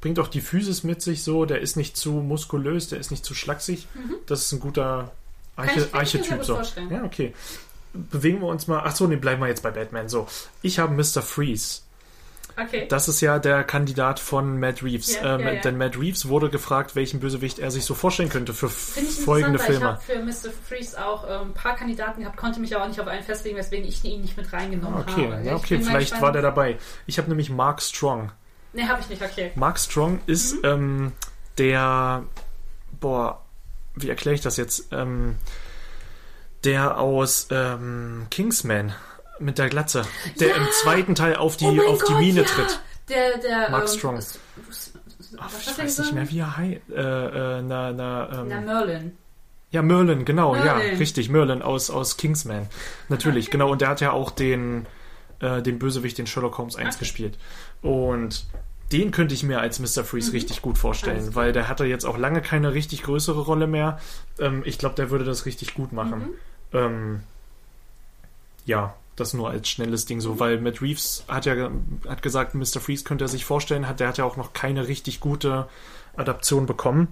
bringt auch die Physis mit sich so, der ist nicht zu muskulös, der ist nicht zu schlaksig. Das ist ein guter Mhm. Arche ich- Archetyp. So. vorstellen. Ja, okay. Bewegen wir uns mal. Achso, nee, bleiben wir jetzt bei Batman. So, ich habe Mr. Freeze. Okay. Das ist ja der Kandidat von Matt Reeves. Ja, ähm, ja, ja. Denn Matt Reeves wurde gefragt, welchen Bösewicht er sich so vorstellen könnte für folgende Filme. ich habe für Mr. Freeze auch ähm, ein paar Kandidaten gehabt, konnte mich aber auch nicht auf einen festlegen, weswegen ich ihn nicht mit reingenommen Okay, habe. ja, okay, vielleicht gespannt. war der dabei. Ich habe nämlich Mark Strong. Nee, habe ich nicht, okay. Mark Strong ist Mhm. ähm, der, boah, wie erkläre ich das jetzt? Ähm, der aus ähm, Kingsman mit der Glatze, der im zweiten Teil auf die, oh auf die Gott, Mine ja. tritt. Der, der, Mark ähm, Strong. Ach, was ich weiß nicht mehr, wie er heißt. Äh, äh, na, na, ähm, Na, Merlin. Ja, Merlin, genau, ja, Merlin. richtig, Merlin aus, aus Kingsman. Natürlich, genau, und der hat ja auch den, äh, den Bösewicht, den Sherlock Holmes 1 Okay. gespielt. Und den könnte ich mir als Mr. Freeze richtig gut vorstellen, weil der hatte jetzt auch lange keine richtig größere Rolle mehr. Ähm, ich glaube, der würde das richtig gut machen. Ähm, ja, das nur als schnelles Ding so, weil Matt Reeves hat ja hat gesagt, Mr. Freeze könnte er sich vorstellen, hat, der hat ja auch noch keine richtig gute Adaption bekommen.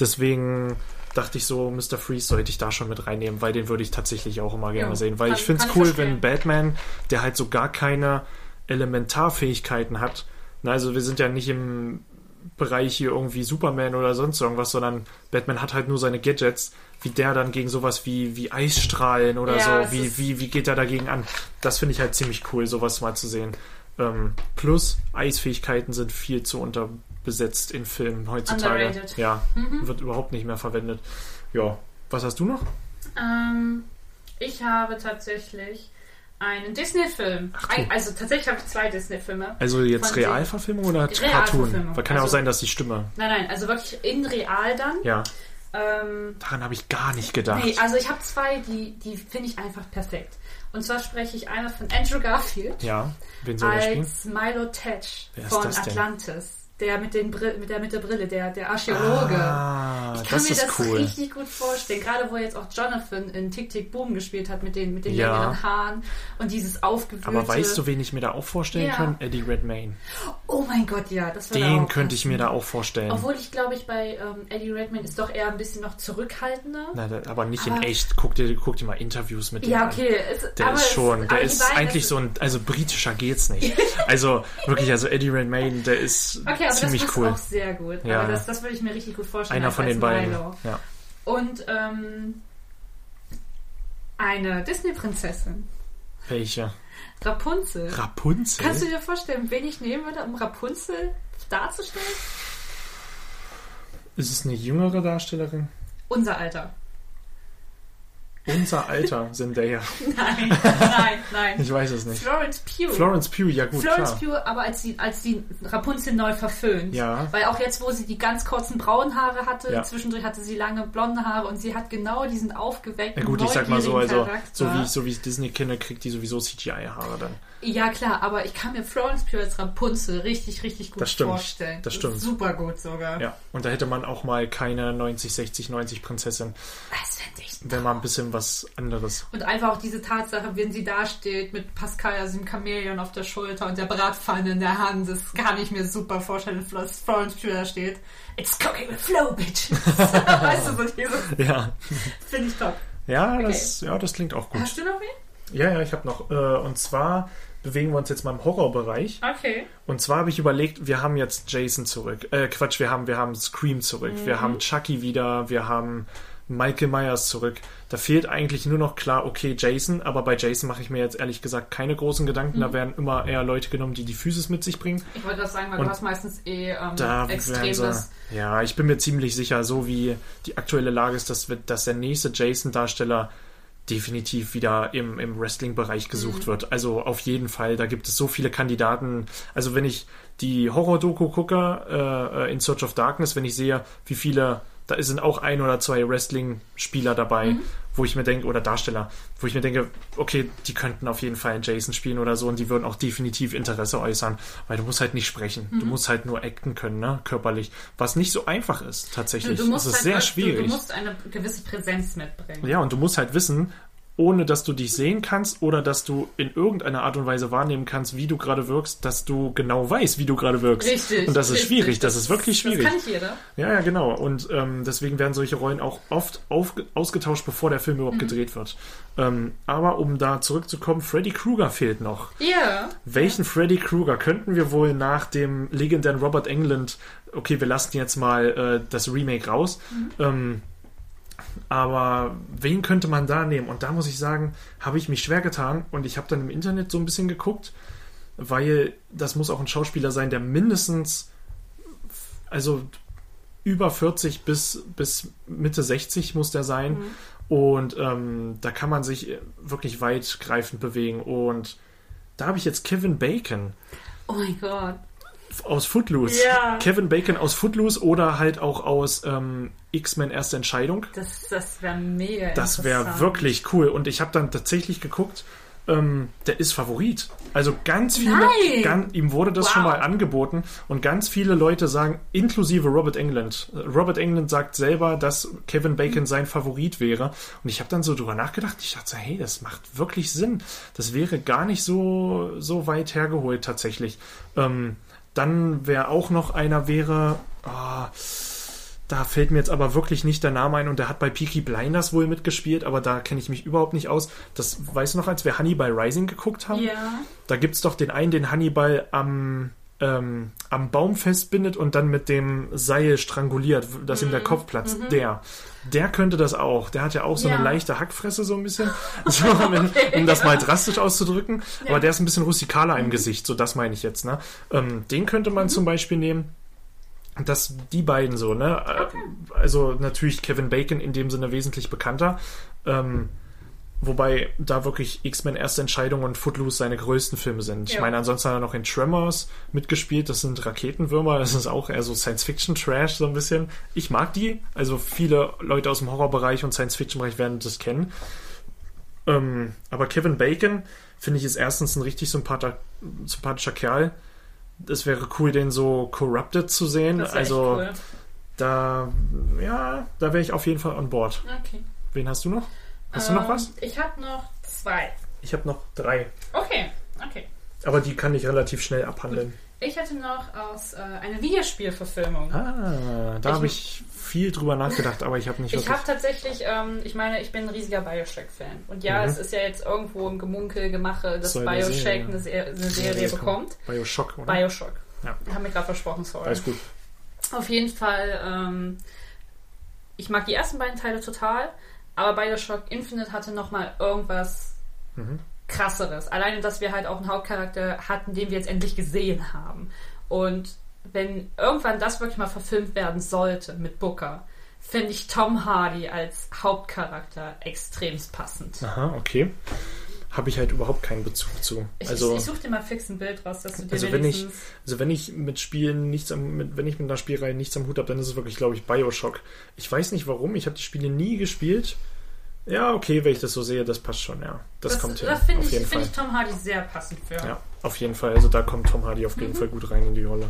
Deswegen dachte ich so, Mr. Freeze sollte ich da schon mit reinnehmen, weil den würde ich tatsächlich auch immer gerne Ja, sehen. Weil kann- ich finde es cool, verstehen. wenn Batman, der halt so gar keine Elementarfähigkeiten hat. Na, also wir sind ja nicht im Bereich hier irgendwie Superman oder sonst irgendwas, sondern Batman hat halt nur seine Gadgets, wie der dann gegen sowas wie, wie Eisstrahlen oder Ja, so, wie, wie, wie geht er dagegen an? Das finde ich halt ziemlich cool, sowas mal zu sehen. Ähm, plus, Eisfähigkeiten sind viel zu unterbesetzt in Filmen heutzutage. Underrated. Ja, Mhm. wird überhaupt nicht mehr verwendet. Ja, was hast du noch? Ähm, ich habe tatsächlich einen Disney-Film. Also tatsächlich habe ich zwei Disney-Filme. Also jetzt Realverfilmung oder Cartoon? Weil kann ja auch Also- sein, dass die Stimme. Nein, nein, also wirklich in real dann. Ja, Ähm, daran habe ich gar nicht gedacht. nee, also ich habe zwei, die, die finde ich einfach perfekt. Und zwar spreche ich einmal von Andrew Garfield ja, wen soll als Milo Tetch von? Atlantis. Der mit, den Brill mit, der, mit der Brille, der, der Archäologe. Ah, Ich kann das mir das cool. richtig gut vorstellen. Gerade wo jetzt auch Jonathan in Tick Tick Boom gespielt hat mit den, mit den Ja. längeren Haaren und dieses aufgewühlte. Aber weißt du, wen ich mir da auch vorstellen Ja. kann? Eddie Redmayne. Oh mein Gott, ja, das würde Den auch könnte ich mir da auch vorstellen. Obwohl ich glaube ich bei ähm, Eddie Redmayne ist doch eher ein bisschen noch zurückhaltender. Da- aber nicht in Aber- echt. Guck dir, guck dir mal Interviews mit dem ja, okay. Es, Der ist es- schon, aber der ist beiden, eigentlich so ein, also britischer geht's nicht. Also wirklich, also Eddie Redmayne, der ist Okay, aber ziemlich das passt cool. auch sehr gut. Ja. Aber das, das würde ich mir richtig gut vorstellen. Einer von den beiden. Milo. Ja. Und ähm, eine Disney-Prinzessin. Welche? Rapunzel. Rapunzel? Kannst du dir vorstellen, wen ich nehmen würde, um Rapunzel darzustellen? ist es eine jüngere Darstellerin? Unser Alter. Unser Alter sind der ja. Nein, nein, nein. Ich weiß es nicht. Florence Pugh. Florence Pugh, ja gut, Florence klar. Pugh, aber als sie, als sie Rapunzel neu verföhnt. Ja. Weil auch jetzt, wo sie die ganz kurzen braunen Haare hatte, Ja. zwischendurch hatte sie lange blonde Haare und sie hat genau diesen aufgeweckten, Ja gut, ich sag mal so, also so wie, so wie ich Disney kenne, kriegt die sowieso CGI-Haare dann. Ja, klar, aber ich kann mir Florence Pugh als Rapunzel richtig, richtig gut Das stimmt, vorstellen. das stimmt. Super gut sogar. Ja, und da hätte man auch mal keine 90, 60, 90 Prinzessin, Das fände ich wenn mal ein bisschen was anderes. Und einfach auch diese Tatsache, wenn sie da steht mit Pascal, also dem Chamäleon auf der Schulter und der Bratpfanne in der Hand, das kann ich mir super vorstellen, dass Florence Pugh da steht. It's cooking with flow, bitch. weißt du, so dieses, Ja, finde ich top. ja, das, ja, das klingt auch gut. Hast du noch wen? Ja, ja, ich habe noch. Äh, und zwar bewegen wir uns jetzt mal im Horrorbereich. Okay. Und zwar habe ich überlegt, wir haben jetzt Jason zurück. Äh, Quatsch, wir haben, wir haben Scream zurück. Wir haben Chucky wieder. Wir haben Michael Myers zurück. Da fehlt eigentlich nur noch klar, okay, Jason. Aber bei Jason mache ich mir jetzt ehrlich gesagt keine großen Gedanken. Da werden immer eher Leute genommen, die die Physis mit sich bringen. Ich wollte das sagen, weil Und du hast meistens eh ähm, Da extremes. ja, ich bin mir ziemlich sicher, so wie die aktuelle Lage ist, dass, wir, dass der nächste Jason-Darsteller definitiv wieder im, im Wrestling-Bereich gesucht wird. Also auf jeden Fall, da gibt es so viele Kandidaten. Also wenn ich die Horror-Doku gucke, äh, In Search of Darkness, wenn ich sehe, wie viele, da sind auch ein oder zwei Wrestling-Spieler dabei, wo ich mir denke, oder Darsteller, wo ich mir denke, okay, die könnten auf jeden Fall einen Jason spielen oder so und die würden auch definitiv Interesse äußern, weil du musst halt nicht sprechen. Du musst halt nur acten können, ne, körperlich. Was nicht so einfach ist, Du, tatsächlich. du musst das ist halt, sehr du, schwierig. du musst eine gewisse Präsenz mitbringen. Ja, und du musst halt wissen, ohne dass du dich sehen kannst oder dass du in irgendeiner Art und Weise wahrnehmen kannst, wie du gerade wirkst, dass du genau weißt, wie du gerade wirkst. Richtig. Und das ist richtig. schwierig, das ist wirklich schwierig. Das kann nicht jeder. Ja, ja, genau. Und ähm, deswegen werden solche Rollen auch oft auf, ausgetauscht, bevor der Film Mhm. überhaupt gedreht wird. Ähm, aber um da zurückzukommen, Freddy Krueger fehlt noch. Ja. Welchen Freddy Krueger könnten wir wohl nach dem legendären Robert England, okay, wir lassen jetzt mal äh, das Remake raus, ähm, aber wen könnte man da nehmen? Und da muss ich sagen, habe ich mich schwer getan und ich habe dann im Internet so ein bisschen geguckt, weil das muss auch ein Schauspieler sein, der mindestens, also über 40 bis, bis Mitte 60 muss der sein. Und ähm, da kann man sich wirklich weitgreifend bewegen. Und da habe ich jetzt Kevin Bacon Oh mein Gott. aus Footloose. Ja. Kevin Bacon aus Footloose oder halt auch aus ähm, X-Men Erste Entscheidung. Das, das wäre mega Das wäre wirklich cool. Und ich habe dann tatsächlich geguckt, ähm, der ist Favorit. Also ganz viele, Nein! gan- ihm wurde das Wow. schon mal angeboten und ganz viele Leute sagen, inklusive Robert England. Robert England sagt selber, dass Kevin Bacon sein Favorit wäre. Und ich habe dann so drüber nachgedacht. Ich dachte, so, hey, das macht wirklich Sinn. Das wäre gar nicht so so weit hergeholt tatsächlich. Ähm, dann wer auch noch einer wäre. ah, da fällt mir jetzt aber wirklich nicht der Name ein und der hat bei Peaky Blinders wohl mitgespielt, aber da kenne ich mich überhaupt nicht aus. Das weißt du noch, als wir Hannibal Rising geguckt haben? Ja. Da gibt's doch den einen, den Hannibal am, ähm, am Baum festbindet und dann mit dem Seil stranguliert, dass ihm der Mhm. Kopf platzt. Der. Der könnte das auch. Der hat ja auch so Ja. eine leichte Hackfresse, so ein bisschen. So, wenn, um das mal drastisch auszudrücken. Aber der ist ein bisschen rustikaler Mhm. im Gesicht, so das meine ich jetzt. Ne? Ähm, den könnte man zum Beispiel nehmen. Dass die beiden so, ne? Äh, Also natürlich Kevin Bacon in dem Sinne wesentlich bekannter. Ähm, wobei da wirklich X-Men Erste Entscheidung und Footloose seine größten Filme sind. Ich Ja. meine, ansonsten hat er noch in Tremors mitgespielt. Das sind Raketenwürmer. Das ist auch eher so Science-Fiction-Trash so ein bisschen. Ich mag die. Also viele Leute aus dem Horrorbereich und Science-Fiction-Bereich werden das kennen. Ähm, aber Kevin Bacon finde ich ist erstens ein richtig sympathischer Kerl. Es wäre cool, den so corrupted zu sehen. Also echt da, ja, da wäre ich auf jeden Fall an Bord. cool. Okay. Wen hast du noch? Hast du noch Ähm, was? Ich habe noch zwei. Ich habe noch drei. Okay, okay. Aber die kann ich relativ schnell abhandeln. Ich hatte noch aus äh, eine Videospielverfilmung. Ah, da habe ich viel drüber nachgedacht, aber ich habe nicht Ich habe tatsächlich, ähm, ich meine, ich bin ein riesiger Bioshock-Fan. Und ja, Mhm. es ist ja jetzt irgendwo im Gemunkel, Gemache, dass Soll Bioshock Serie, eine, Serie, eine Serie bekommt. kommt. Bioshock, oder? Bioshock. Ja. Haben wir gerade versprochen, sorry. Alles gut. Auf jeden Fall, ähm, ich mag die ersten beiden Teile total, aber Bioshock Infinite hatte nochmal irgendwas Mhm. krasseres. Alleine, dass wir halt auch einen Hauptcharakter hatten, den wir jetzt endlich gesehen haben. Und wenn irgendwann das wirklich mal verfilmt werden sollte mit Booker, finde ich Tom Hardy als Hauptcharakter extremst passend. Aha, okay. Habe ich halt überhaupt keinen Bezug zu. Ich, Also, ich, ich suche dir mal fix ein Bild raus, dass du dir also wenn ich, also wenn ich mit Spielen nichts am, mit, wenn ich mit einer Spielreihe nichts am Hut habe, dann ist es wirklich, glaube ich, Bioshock. Ich weiß nicht warum, ich habe die Spiele nie gespielt. Ja, okay, wenn ich das so sehe, das passt schon, ja. Das, kommt hin. Da finde ich, find ich Tom Hardy sehr passend für. Ja, auf jeden Fall. Also da kommt Tom Hardy auf jeden Mhm. Fall gut rein in die Rolle.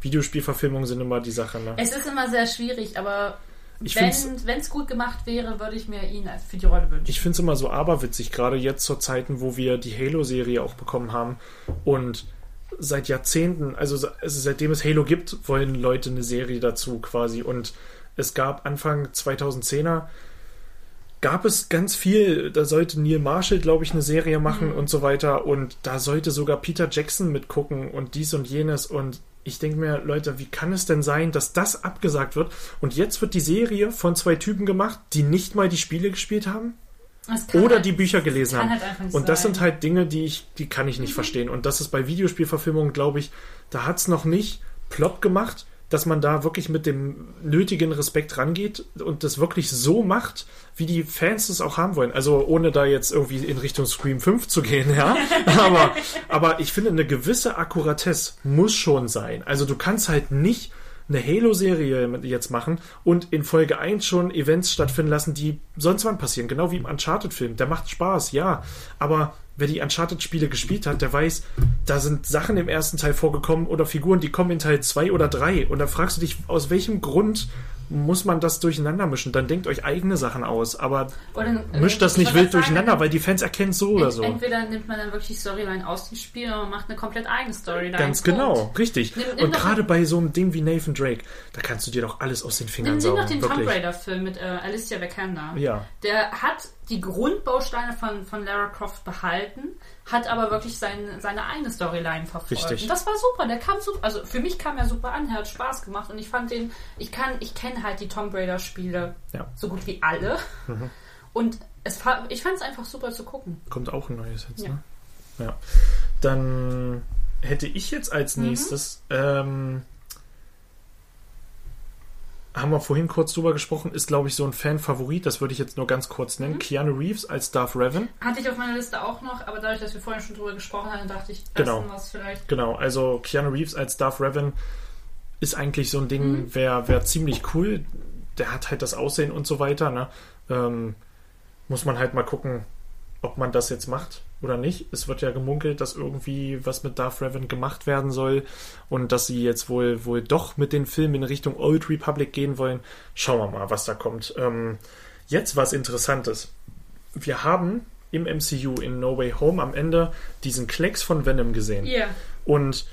Videospielverfilmungen sind immer die Sache, ne? Es ist immer sehr schwierig, aber Ich wenn es gut gemacht wäre, würde ich mir ihn für die Rolle wünschen. Ich finde es immer so aberwitzig, gerade jetzt zur Zeiten, wo wir die Halo-Serie auch bekommen haben und seit Jahrzehnten, also, also seitdem es Halo gibt, wollen Leute eine Serie dazu quasi und es gab Anfang 2010er gab es ganz viel, da sollte Neil Marshall, glaube ich, eine Serie machen und so weiter und da sollte sogar Peter Jackson mitgucken und dies und jenes und ich denke mir, Leute, wie kann es denn sein, dass das abgesagt wird und jetzt wird die Serie von zwei Typen gemacht, die nicht mal die Spiele gespielt haben? Oder halt- die Bücher gelesen haben. halt und das sein. Mhm. sind halt Dinge, die ich, die kann ich nicht verstehen. Und das ist bei Videospielverfilmungen, glaube ich, da hat es noch nicht plopp gemacht, dass man da wirklich mit dem nötigen Respekt rangeht und das wirklich so macht, wie die Fans es auch haben wollen. Also ohne da jetzt irgendwie in Richtung Scream 5 zu gehen, ja. aber, aber ich finde, eine gewisse Akkuratesse muss schon sein. Also du kannst halt nicht eine Halo-Serie jetzt machen und in Folge 1 schon Events stattfinden lassen, die sonst wann passieren. Genau wie im Uncharted-Film. Der macht Spaß, ja. Aber wer die Uncharted-Spiele gespielt hat, der weiß, da sind Sachen im ersten Teil vorgekommen oder Figuren, die kommen in Teil 2 oder 3. Und da fragst du dich, aus welchem Grund muss man das durcheinander mischen? Dann denkt euch eigene Sachen aus, aber Oder, mischt das ich nicht wild sagen, durcheinander, weil die Fans erkennen so oder so. Entweder nimmt man dann wirklich Storyline aus dem Spiel oder macht eine komplett eigene Storyline. Ganz genau, richtig. Nimm- nimm und gerade bei so einem Ding wie Nathan Drake, da kannst du dir doch alles aus den Fingern Nimm, nimm saugen. doch den Tomb wirklich. Raider-Film mit äh, Alicia Vikander. Ja. Der hat die Grundbausteine von, von Lara Croft behalten, hat aber wirklich sein, seine eigene Storyline verfolgt. Richtig. Und das war super. Der kam super. Also für mich kam er super an, er hat Spaß gemacht und ich fand den, ich kann, ich kenne halt die Tomb Raider Spiele Ja. so gut wie alle. Und es, ich fand es einfach super zu gucken. Kommt auch ein neues jetzt, Ja. ne? Ja. Dann hätte ich jetzt als Mhm. nächstes, ähm, haben wir vorhin kurz drüber gesprochen, ist glaube ich so ein Fan-Favorit, das würde ich jetzt nur ganz kurz nennen. Mhm. Keanu Reeves als Darth Revan. Hatte ich auf meiner Liste auch noch, aber dadurch, dass wir vorhin schon drüber gesprochen hatten, dachte ich, Genau. lassen wir es vielleicht. Genau, also Keanu Reeves als Darth Revan ist eigentlich so ein Ding, Mhm. wäre wär ziemlich cool. Der hat halt das Aussehen und so weiter, ne? Ähm, muss man halt mal gucken, ob man das jetzt macht oder nicht. Es wird ja gemunkelt, dass irgendwie was mit Darth Revan gemacht werden soll und dass sie jetzt wohl wohl doch mit den Filmen in Richtung Old Republic gehen wollen. Schauen wir mal, was da kommt. Ähm, jetzt was Interessantes. Wir haben im MCU in No Way Home am Ende diesen Klecks von Venom gesehen. Ja. Und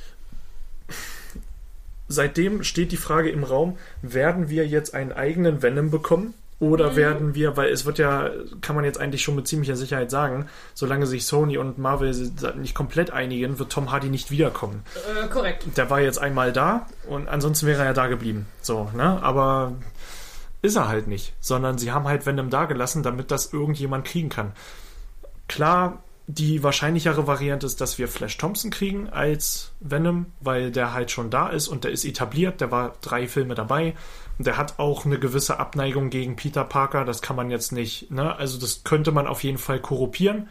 seitdem steht die Frage im Raum, werden wir jetzt einen eigenen Venom bekommen? Oder werden wir, weil es wird ja, kann man jetzt eigentlich schon mit ziemlicher Sicherheit sagen, solange sich Sony und Marvel nicht komplett einigen, wird Tom Hardy nicht wiederkommen. Äh, korrekt. Der war jetzt einmal da und ansonsten wäre er ja da geblieben. So, ne? Aber ist er halt nicht, sondern sie haben halt Venom da gelassen, damit das irgendjemand kriegen kann. Klar, die wahrscheinlichere Variante ist, dass wir Flash Thompson kriegen als Venom, weil der halt schon da ist und der ist etabliert, der war drei Filme dabei und der hat auch eine gewisse Abneigung gegen Peter Parker, das kann man jetzt nicht, ne? Also das könnte man auf jeden Fall korrupieren.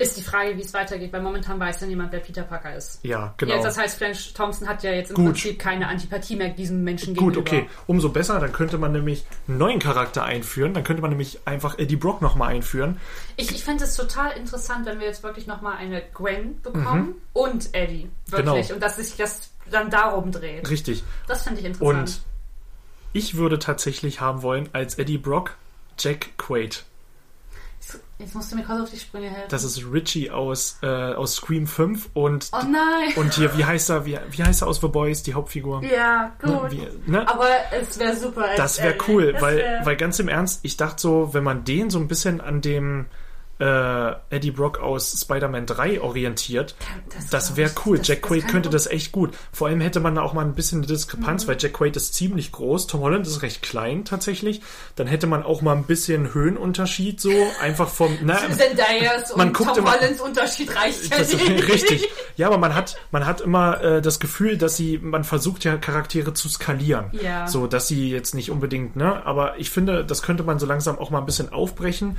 Ist die Frage, wie es weitergeht, weil momentan weiß ja niemand, wer Peter Parker ist. Ja, genau. Jetzt, das heißt, Flash Thompson hat ja jetzt im Gut. Prinzip keine Antipathie mehr diesem Menschen Gut, gegenüber. okay. Umso besser, dann könnte man nämlich einen neuen Charakter einführen. Dann könnte man nämlich einfach Eddie Brock nochmal einführen. Ich, ich fände es total interessant, wenn wir jetzt wirklich nochmal eine Gwen bekommen und Eddie. Wirklich. Mhm. Genau. Und dass sich das dann darum dreht. Richtig. Das finde ich interessant. Und ich würde tatsächlich haben wollen, als Eddie Brock, Jack Quaid. Jetzt musst du mir kurz auf die Sprünge helfen. Das ist Richie aus, äh, aus Scream 5 und, oh nein! und hier, wie heißt er, wie, wie heißt er aus The Boys, die Hauptfigur? ja, Ne, gut. wie, ne? Aber es wäre super. Das wäre cool, Das weil, wär- weil ganz im Ernst, ich dachte so, wenn man den so ein bisschen an dem äh, Eddie Brock aus Spider-Man 3 orientiert, Das das wäre cool. das- Jack Quaid könnte das echt gut. Vor allem hätte man da auch mal ein bisschen eine Mhm. Diskrepanz, weil Jack Quaid ist ziemlich groß, Tom Holland ist recht klein tatsächlich. Dann hätte man auch mal ein bisschen Höhenunterschied so, einfach vom... Na, Zendayas Man und guckt Tom immer- Hollands Unterschied reicht ja nicht. richtig. Ja, aber man hat, man hat immer äh, das Gefühl, dass sie, man versucht ja Charaktere zu skalieren. Ja. So, dass sie jetzt nicht unbedingt, ne? Aber ich finde, das könnte man so langsam auch mal ein bisschen aufbrechen,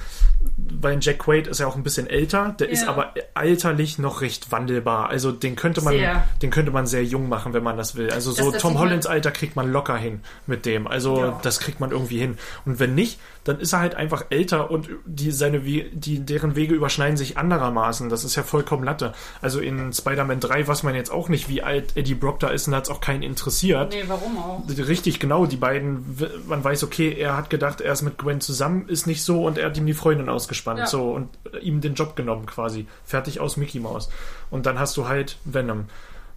weil Jack Quaid ist ja auch ein bisschen älter, der ist Ja. aber alterlich noch recht wandelbar. Also den könnte man, Sehr. den könnte man sehr jung machen, wenn man das will. Also so Das- das Tom Hollands Alter kriegt man locker hin mit dem. Also Ja. das kriegt man irgendwie hin. Und wenn nicht, dann ist er halt einfach älter und die seine We die deren Wege überschneiden sich anderermaßen. Das ist ja vollkommen Latte. Also in Spider-Man 3 weiß man jetzt auch nicht, wie alt Eddie Brock da ist und hat es auch keinen interessiert. Nee, warum auch? Richtig, genau, die beiden, man weiß, okay, er hat gedacht, er ist mit Gwen zusammen, ist nicht so und er hat ihm die Freundin ausgespannt, Ja. so und ihm den Job genommen quasi. Fertig aus Mickey Mouse. Und dann hast du halt Venom.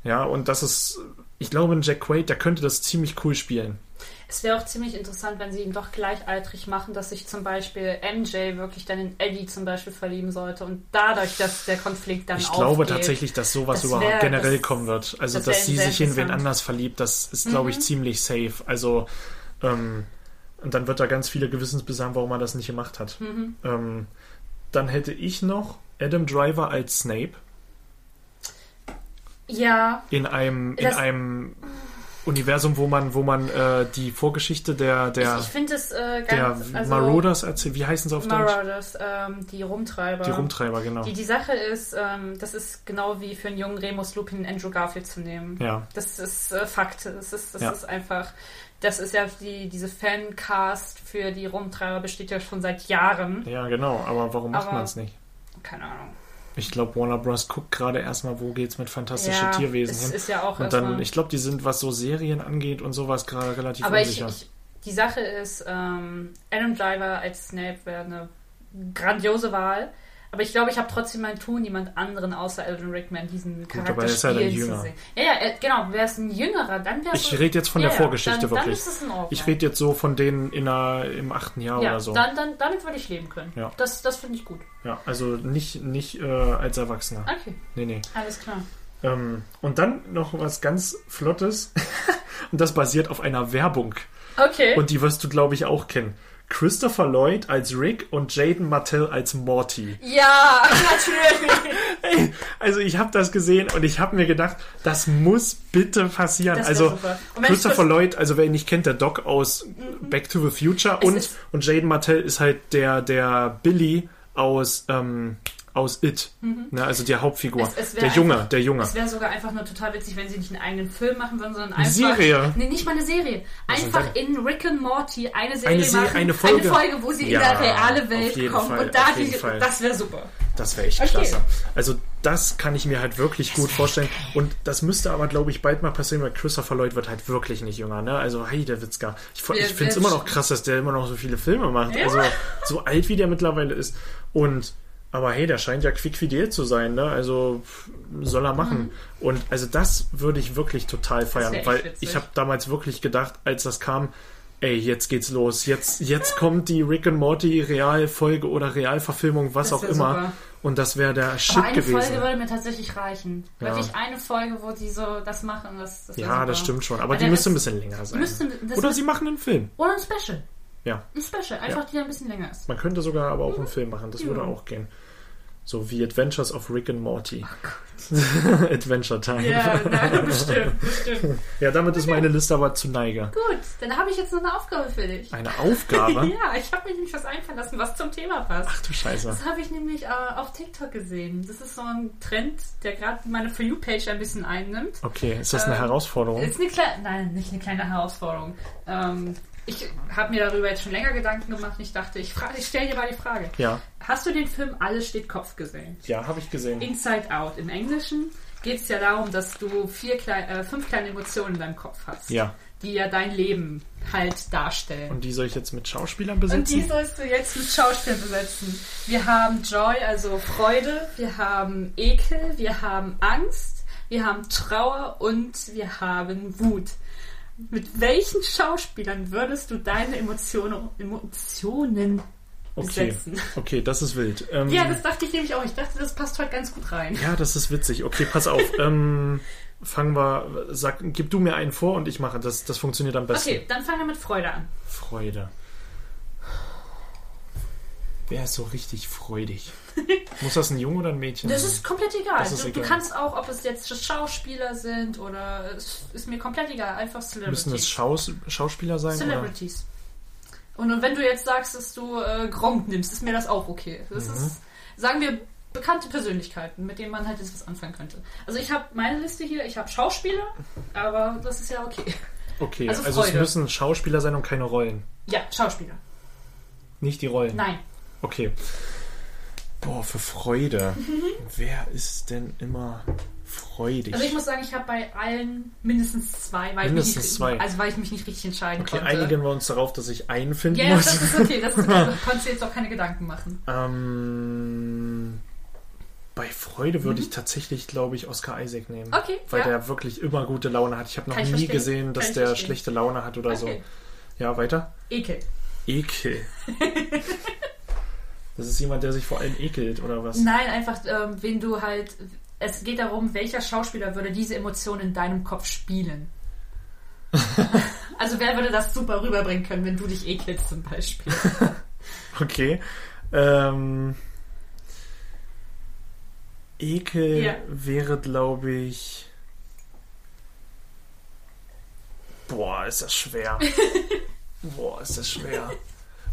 Ja, und das ist, ich glaube, ein Jack Quaid, der könnte das ziemlich cool spielen. Es wäre auch ziemlich interessant, wenn sie ihn doch gleichaltrig machen, dass sich zum Beispiel MJ wirklich dann in Eddie zum Beispiel verlieben sollte und dadurch, dass der Konflikt dann Ich glaube aufgeht. tatsächlich, dass sowas Das überhaupt wär- generell das- kommen wird. Also, das dass sie sich in wen. Mhm. anders verliebt, das ist, glaube ich, ziemlich safe. Also, ähm, und dann wird da ganz viele Gewissensbisse haben, warum man das nicht gemacht hat. Mhm. Ähm, dann hätte ich noch Adam Driver als Snape Ja, in einem, in Das- einem Universum, wo man, wo man äh, die Vorgeschichte der, der, ich, ich finde es äh, der ganz... also, Marauders erzählt. Wie heißen sie auf Deutsch? Marauders, ähm, die Rumtreiber. Die Rumtreiber, genau. Die, die Sache ist, ähm, das ist genau wie für einen jungen Remus Lupin Andrew Garfield zu nehmen. Ja. Das ist äh, Fakt. Das ist, das Ja. ist einfach. Das ist ja die, diese Fancast für die Rumtreiber besteht ja schon seit Jahren. ja, genau. Aber warum macht man es nicht? Keine Ahnung. Ich glaube, Warner Bros. guckt gerade erstmal, wo geht's mit fantastischen ja, Tierwesen es hin. ist ja auch Und dann, ich glaube, die sind, was so Serien angeht und sowas, gerade relativ Aber ich, unsicher. ich, die Sache ist, ähm, Adam Driver als Snape wäre eine grandiose Wahl. Aber ich glaube, ich habe trotzdem mein Tun, jemand anderen außer Alan Rickman diesen Charakter aber er ist ja dann spielen zu jünger. sehen. Ja, ja, genau. Wäre es ein jüngerer, dann wäre es. ich rede jetzt von ja, der Vorgeschichte dann, wirklich. Dann ist es in Ordnung. ich rede jetzt so von denen in einer, im achten Jahr ja, oder so. dann, dann, damit würde ich leben können. Ja. Das, das finde ich gut. ja, also nicht, nicht äh, als Erwachsener. Okay, Nee, nee. alles klar. Ähm, und dann noch was ganz Flottes. und das basiert auf einer Werbung. Okay. Und die wirst du, glaube ich, auch kennen. Christopher Lloyd als Rick und Jaden Martell als Morty. ja, natürlich. Ey, also ich habe das gesehen und ich habe mir gedacht, das muss bitte passieren. Also Christopher Lloyd, also wer ihn nicht kennt, der Doc aus Back to the Future Es und ist- und Jaden Martell ist halt der der Billy aus ähm, aus It. Ne, also die Hauptfigur. Mhm. Es- es der Junge, einfach- der Junge. Es wäre sogar einfach nur total witzig, wenn sie nicht einen eigenen Film machen würden, sondern einfach. Serie. Nee, nicht mal eine Serie. Einfach in Rick and Morty eine Serie Eine Serie, machen. eine Folge. wo sie Ja, in der reale Welt kommen. Fall, und da die, Fall. das wäre super. Das wäre echt Okay. klasse. Also das kann ich mir halt wirklich gut vorstellen. Und das müsste aber, glaube ich, bald mal passieren, weil Christopher Lloyd wird halt wirklich nicht jünger. Ne? Also Heidewitzka. Ich, Wer- ich finde es immer noch krass, dass der immer noch so viele Filme macht. Ja. Also so alt wie der mittlerweile ist. Und aber hey, der scheint ja quickfidel zu sein. Ne? Also soll er machen. Und also das würde ich wirklich total feiern, weil witzig. ich habe damals wirklich gedacht, als das kam, ey, jetzt geht's los. Jetzt, jetzt kommt die Rick and Morty Realfolge oder Realverfilmung, was auch immer. super. Und das wäre der Shit Aber eine gewesen. Folge würde mir tatsächlich reichen. Ja. Wirklich eine Folge, wo die so das machen. Das, das ja, super. das stimmt schon. Aber Weil die der müsste ein bisschen länger sein. müsste- Oder sie machen einen Film. Oder ein Special. Ja. Ein Special. Einfach, die ein bisschen länger ist. Man könnte sogar aber auch einen Film machen. Das würde Ja. auch gehen. So wie Adventures of Rick and Morty. Adventure Time. Ja, nein, bestimmt, bestimmt. Ja, damit ist meine Liste aber zu Neige. Gut, dann habe ich jetzt noch eine Aufgabe für dich. Eine Aufgabe? Ja, ich habe mir nämlich was einfallen lassen, was zum Thema passt. Ach du Scheiße. Das habe ich nämlich äh, auf TikTok gesehen. Das ist so ein Trend, der gerade meine For You-Page ein bisschen einnimmt. Okay, ist das eine Ähm, Herausforderung? Ist eine kleine, nein, nicht eine kleine Herausforderung. Ähm, ich habe mir darüber jetzt schon länger Gedanken gemacht und ich dachte, ich, frage- ich stelle dir mal die Frage. Ja. Hast du den Film Alles steht Kopf gesehen? Ja, habe ich gesehen. Inside Out. Im Englischen geht es ja darum, dass du vier klei äh, fünf kleine Emotionen in deinem Kopf hast, Ja. die ja dein Leben halt darstellen. Und die soll ich jetzt mit Schauspielern Und besetzen? die sollst du jetzt mit Schauspiel besetzen. Wir haben Joy, also Freude, wir haben Ekel, wir haben Angst, wir haben Trauer und wir haben Wut. Mit welchen Schauspielern würdest du deine Emotionen, Emotionen okay. besetzen? okay, das ist wild. Ähm, Ja, das dachte ich nämlich auch. Ich dachte, das passt heute ganz gut rein. Ja, das ist witzig. Okay, pass auf. ähm, fangen wir. Sag, gib du mir einen vor und ich mache. Das, das funktioniert am besten. Okay, dann fangen wir mit Freude an. Freude. Wer ist so richtig freudig? Muss das ein Junge oder ein Mädchen Das sein? ist komplett egal. Das ist du, du egal. kannst auch, ob es jetzt Schauspieler sind oder es ist mir komplett egal. Einfach Celebrities. Müssen es Schaus Schauspieler sein? Oder? Celebrities. Und, und wenn du jetzt sagst, dass du äh, Gronk nimmst, ist mir das auch okay. Das Mhm. ist, sagen wir, bekannte Persönlichkeiten, mit denen man halt jetzt was anfangen könnte. Also ich habe meine Liste hier, ich habe Schauspieler, aber das ist ja okay. Okay, Also also, es müssen Schauspieler sein und keine Rollen. Ja, Schauspieler. Nicht die Rollen. Nein. Okay. Boah, für Freude. Wer ist denn immer freudig? Also ich muss sagen, ich habe bei allen mindestens zwei, weil Mindestens ich mich zwei. also weil ich mich nicht richtig entscheiden okay, konnte. einigen wir uns darauf, dass ich einen finden ja, ja, muss. das ist okay. Das ist, da konntest du jetzt auch keine Gedanken machen. Ähm, bei Freude würde ich tatsächlich, glaube ich, Oscar Isaac nehmen. Mhm. Okay, Weil ja. der wirklich immer gute Laune hat. Ich habe noch ich nie verstehen. gesehen, dass der verstehen. schlechte Laune hat oder Okay. so. Ja, weiter. Ekel. Ekel. das ist jemand, der sich vor allem ekelt, oder was? Nein, einfach, ähm, wen du halt. Es geht darum, welcher Schauspieler würde diese Emotion in deinem Kopf spielen. also wer würde das super rüberbringen können, wenn du dich ekelst zum Beispiel? Okay. Ähm, Ekel Ja. wäre, glaube ich. Boah, ist das schwer. Boah, ist das schwer.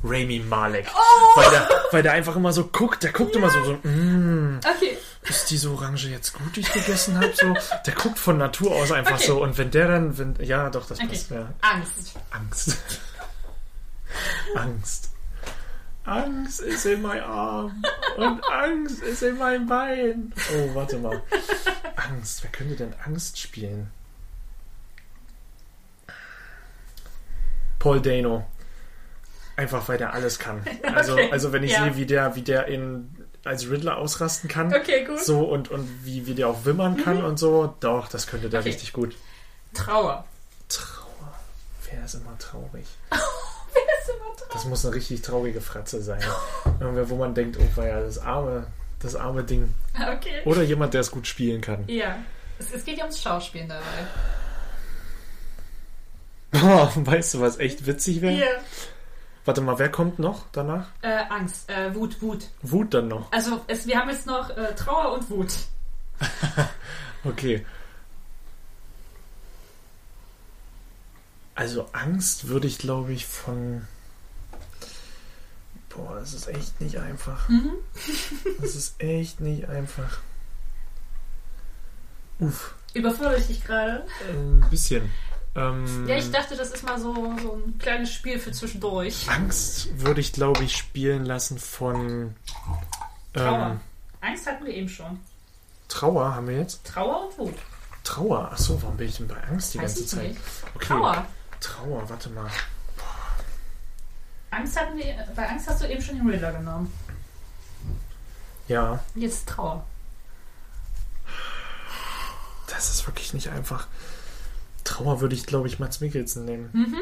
Rami Malek. Oh! Weil, der, weil der einfach immer so guckt. Der guckt immer so, so mm, Okay. ist diese Orange jetzt gut, die ich gegessen habe? So, der guckt von Natur aus einfach Okay. so. Und wenn der dann, wenn, ja, doch, das Okay. passt. Ja. Angst. Angst. Angst. Angst ist in meinem Arm. Und Angst ist in meinem Bein. Oh, warte mal. Angst. Wer könnte denn Angst spielen? Paul Dano. Einfach weil der alles kann. Also, Okay. also wenn ich Ja. sehe, wie der, wie der in, als Riddler ausrasten kann. Okay, gut. So und, und wie, wie der auch wimmern kann und so, doch, das könnte der Okay. richtig gut. Trauer. Trauer. Wer ist immer traurig? Wer ist immer traurig? Das muss eine richtig traurige Fratze sein. Irgendwer, wo man denkt, oh ja, das arme, das arme Ding. Okay. Oder jemand, der es gut spielen kann. Ja. Es, es geht ja ums Schauspielen dabei. Boah, weißt du, was echt witzig wäre? Ja. Warte mal, wer kommt noch danach? Äh, Angst. Äh, Wut, Wut. Wut dann noch. Also es, wir haben jetzt noch äh, Trauer und Wut. Okay. Also Angst würde ich, glaube ich, von Boah, das ist echt nicht einfach. Mhm. Das ist echt nicht einfach. Uff, Überfordere ich dich gerade? ein bisschen. Ähm, Ja, ich dachte, das ist mal so, so ein kleines Spiel für zwischendurch. Angst würde ich, glaube ich, spielen lassen von Trauer. ähm, Angst hatten wir eben schon. Trauer haben wir jetzt. Trauer und Wut. Trauer. Achso, warum bin ich denn bei Angst die Weiß ganze Zeit? Okay. Trauer. Trauer, warte mal. Angst hatten wir, bei Angst hast du eben schon den Riddler genommen. Ja, Jetzt Trauer. das ist wirklich nicht einfach. Trauer würde ich, glaube ich, Mats Mikkelsen nehmen. Mhm.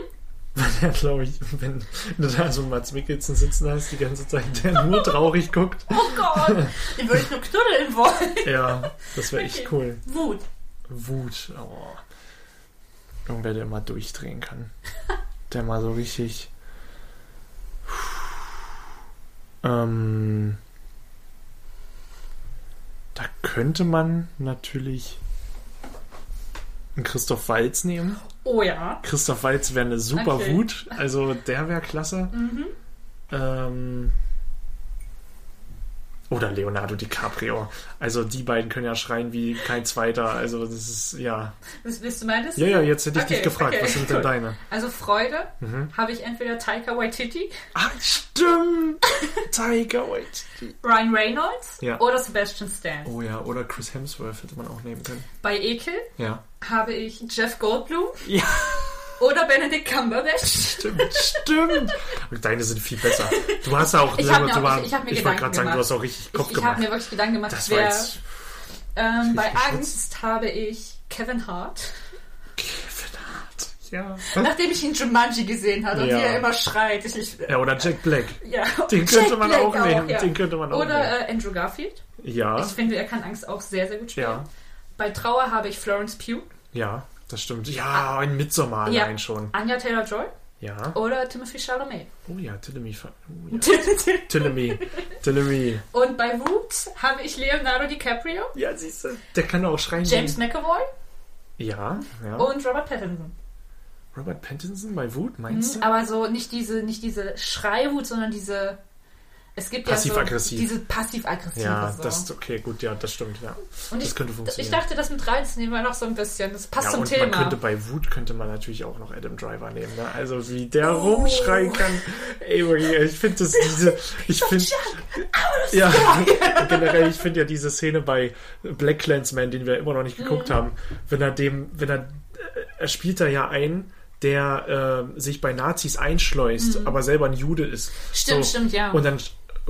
Weil er, glaube ich, wenn du da so Mats Mikkelsen sitzen hast die ganze Zeit, der nur traurig guckt. Oh Gott, den würde ich nur knuddeln wollen. Ja, das wäre echt Okay. cool. Wut. Wut. Oh. Irgendwer, der mal durchdrehen kann. Der mal so richtig. Ähm, da könnte man natürlich einen Christoph Walz nehmen. Oh ja. Christoph Walz wäre eine super Okay. Wut. Also der wäre klasse. Mhm. Ähm, oder Leonardo DiCaprio. Also die beiden können ja schreien wie kein zweiter. Also das ist, ja. Was willst du meines? Ja, ja, jetzt hätte ich Okay, dich gefragt, okay, was sind denn deine? Also Freude Mhm. habe ich entweder Taika Waititi, Ah, stimmt! Tiger Waititi. Ryan Reynolds Ja. oder Sebastian Stan. Oh ja, oder Chris Hemsworth hätte man auch nehmen können. Bei Ekel Ja. habe ich Jeff Goldblum Ja, oder Benedict Cumberbatch. stimmt, stimmt. Und deine sind viel besser. Du hast auch Ich selber, hab mir auch- war, ich- ich hab mir ich wollte Gedanken gerade sagen, du hast auch richtig Kopf Ich, ich habe gemacht. mir wirklich Gedanken gemacht, das wer, jetzt ähm, bei Angst habe ich Kevin Hart. Kevin Hart. Ja. Nachdem ich ihn Jumanji gesehen habe und Ja. wie er immer schreit. Ich, ich, Ja, oder Jack Black. ja. Den Jack könnte man Black auch nehmen. ja. Den könnte man auch nehmen. Oder äh, Andrew Garfield. Ja, Ich finde, er kann Angst auch sehr, sehr gut spielen. ja, Bei Trauer habe ich Florence Pugh, ja, das stimmt. Ja, in Midsommar Ah. Ja. allein schon. Anja Taylor-Joy Ja. oder Timothy Chalamet. Oh ja, Tillemie. Oh, ja. Tillemie. Tillemie. Und bei Wut habe ich Leonardo DiCaprio, Ja, siehst du, der kann auch schreien. James McAvoy Ja, ja. und Robert Pattinson. Robert Pattinson bei Wut, meinst du? Aber so nicht diese, nicht diese Schreiwut, sondern diese. Es gibt ja so diese passiv-aggressive. Ja, so. das okay, gut, ja, das stimmt, ja. Und das ich, könnte ich funktionieren. dachte, das mit reinzunehmen war noch so ein bisschen. Das passt ja, zum und Thema. man könnte bei Wut könnte man natürlich auch noch Adam Driver nehmen, ne? Also wie der Oh. rumschreien kann. Ey, ich finde das diese ich finde ja, generell ich finde ja diese Szene bei Black Clansman, den wir immer noch nicht geguckt Mhm. haben, wenn er dem wenn er äh, er spielt da ja ein der äh, sich bei Nazis einschleust, aber selber ein Jude ist. Mhm. Stimmt, stimmt, ja. Und dann,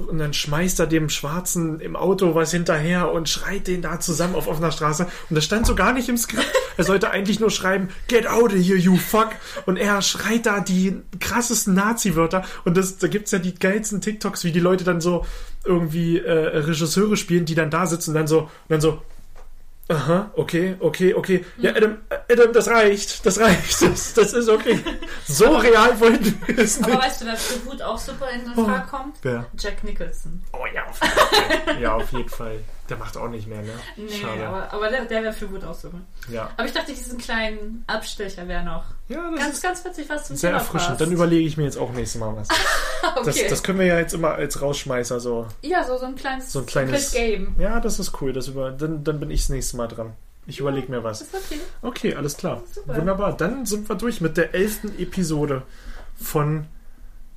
und dann schmeißt er dem Schwarzen im Auto was hinterher und schreit den da zusammen auf offener Straße. Und das stand so gar nicht im Skript. Er sollte eigentlich nur schreiben, get out of here, you fuck. Und er schreit da die krassesten Nazi-Wörter. Und das, da gibt's ja die geilsten TikToks, wie die Leute dann so irgendwie äh, Regisseure spielen, die dann da sitzen und dann so, und dann so, Aha, okay, okay, okay. Ja, Adam, Adam, das reicht, das reicht, das, das ist okay. So real wollten wir es Aber nicht. weißt du, wer für Wut auch super in Frage kommt? Wer? Jack Nicholson. Oh ja, auf jeden Fall. ja, auf jeden Fall. Der macht auch nicht mehr, ne? Nee, Schade. aber, aber der, der wäre für auch super. ja. Aber ich dachte, diesen kleinen Abstecher wäre noch Ja, das ganz, ganz witzig, was zum sehr Thema erfrischend. passt. Dann überlege ich mir jetzt auch nächstes Mal was. Das, okay. das können wir ja jetzt immer als Rausschmeißer so. ja, so, so ein kleines, So ein kleines- Game. Ja, das ist cool. Das über, dann, dann bin ich das nächste Mal dran. Ich überlege mir was. Ist okay. Okay, alles klar. Super. Wunderbar. Dann sind wir durch mit der elften Episode von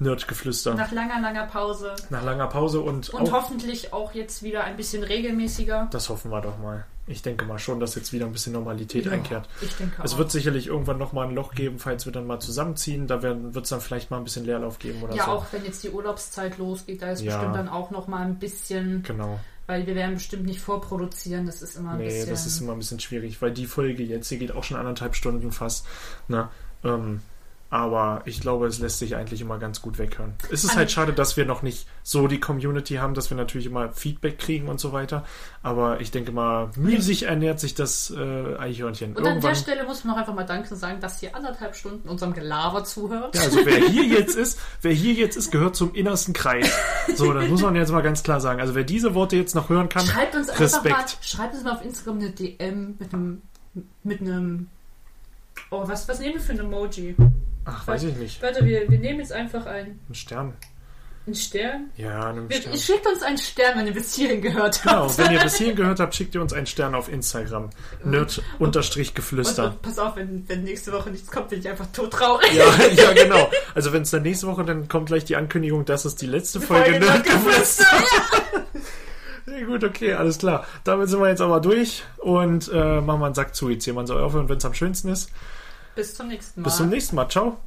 Nerdgeflüster. Nach, Nach langer, langer Pause. langer Pause und, Und auch, hoffentlich auch jetzt wieder ein bisschen regelmäßiger. das hoffen wir doch mal. Ich denke mal schon, dass jetzt wieder ein bisschen Normalität einkehrt. Ich denke Es auch. wird sicherlich irgendwann nochmal ein Loch geben, falls wir dann mal zusammenziehen. Da wird es dann vielleicht mal ein bisschen Leerlauf geben oder ja, so. auch wenn jetzt die Urlaubszeit losgeht, da ist Ja. bestimmt dann auch noch mal ein bisschen, Genau. weil wir werden bestimmt nicht vorproduzieren, das ist immer ein Nee, bisschen... das ist immer ein bisschen schwierig, weil die Folge jetzt, die geht auch schon anderthalb Stunden fast. Ne? Ähm, aber ich glaube, es lässt sich eigentlich immer ganz gut weghören. Es ist An- halt schade, dass wir noch nicht so die Community haben, dass wir natürlich immer Feedback kriegen und so weiter. Aber ich denke mal, müßig ernährt sich das äh, Eichhörnchen. und an der Irgendwann. Stelle muss man auch einfach mal Danke sagen, dass ihr anderthalb Stunden unserem Gelaber zuhört. Ja, also wer hier jetzt ist, wer hier jetzt ist, gehört zum innersten Kreis. So, das muss man jetzt mal ganz klar sagen. Also wer diese Worte jetzt noch hören kann, Schreibt uns einfach mal, Respekt. schreibt uns mal auf Instagram eine DM mit einem, mit einem, oh, was, was nehmen wir für ein Emoji? Ach, weiß ich nicht. Warte, wir, wir nehmen jetzt einfach ein, Ein Stern. Ein Stern? Ja, einem Wir- Stern. Schickt uns einen Stern, wenn ihr bis hierhin gehört habt. Genau, wenn ihr bis hierhin gehört habt, schickt ihr uns einen Stern auf Instagram. Nerd-Geflüster. Und pass auf, wenn, wenn nächste Woche nichts kommt, bin ich einfach todtraurig. Ja, ja, genau. Also wenn es dann nächste Woche, dann kommt gleich die Ankündigung, das ist die letzte Folge Folge Nerdgeflüster. Nerdgeflüster, Ja, gut, okay, alles klar. Damit sind wir jetzt aber durch und äh, machen wir einen Sack zu. Jetzt hier man soll aufhören, wenn es am schönsten ist. Bis zum nächsten Mal. Bis zum nächsten Mal. Ciao.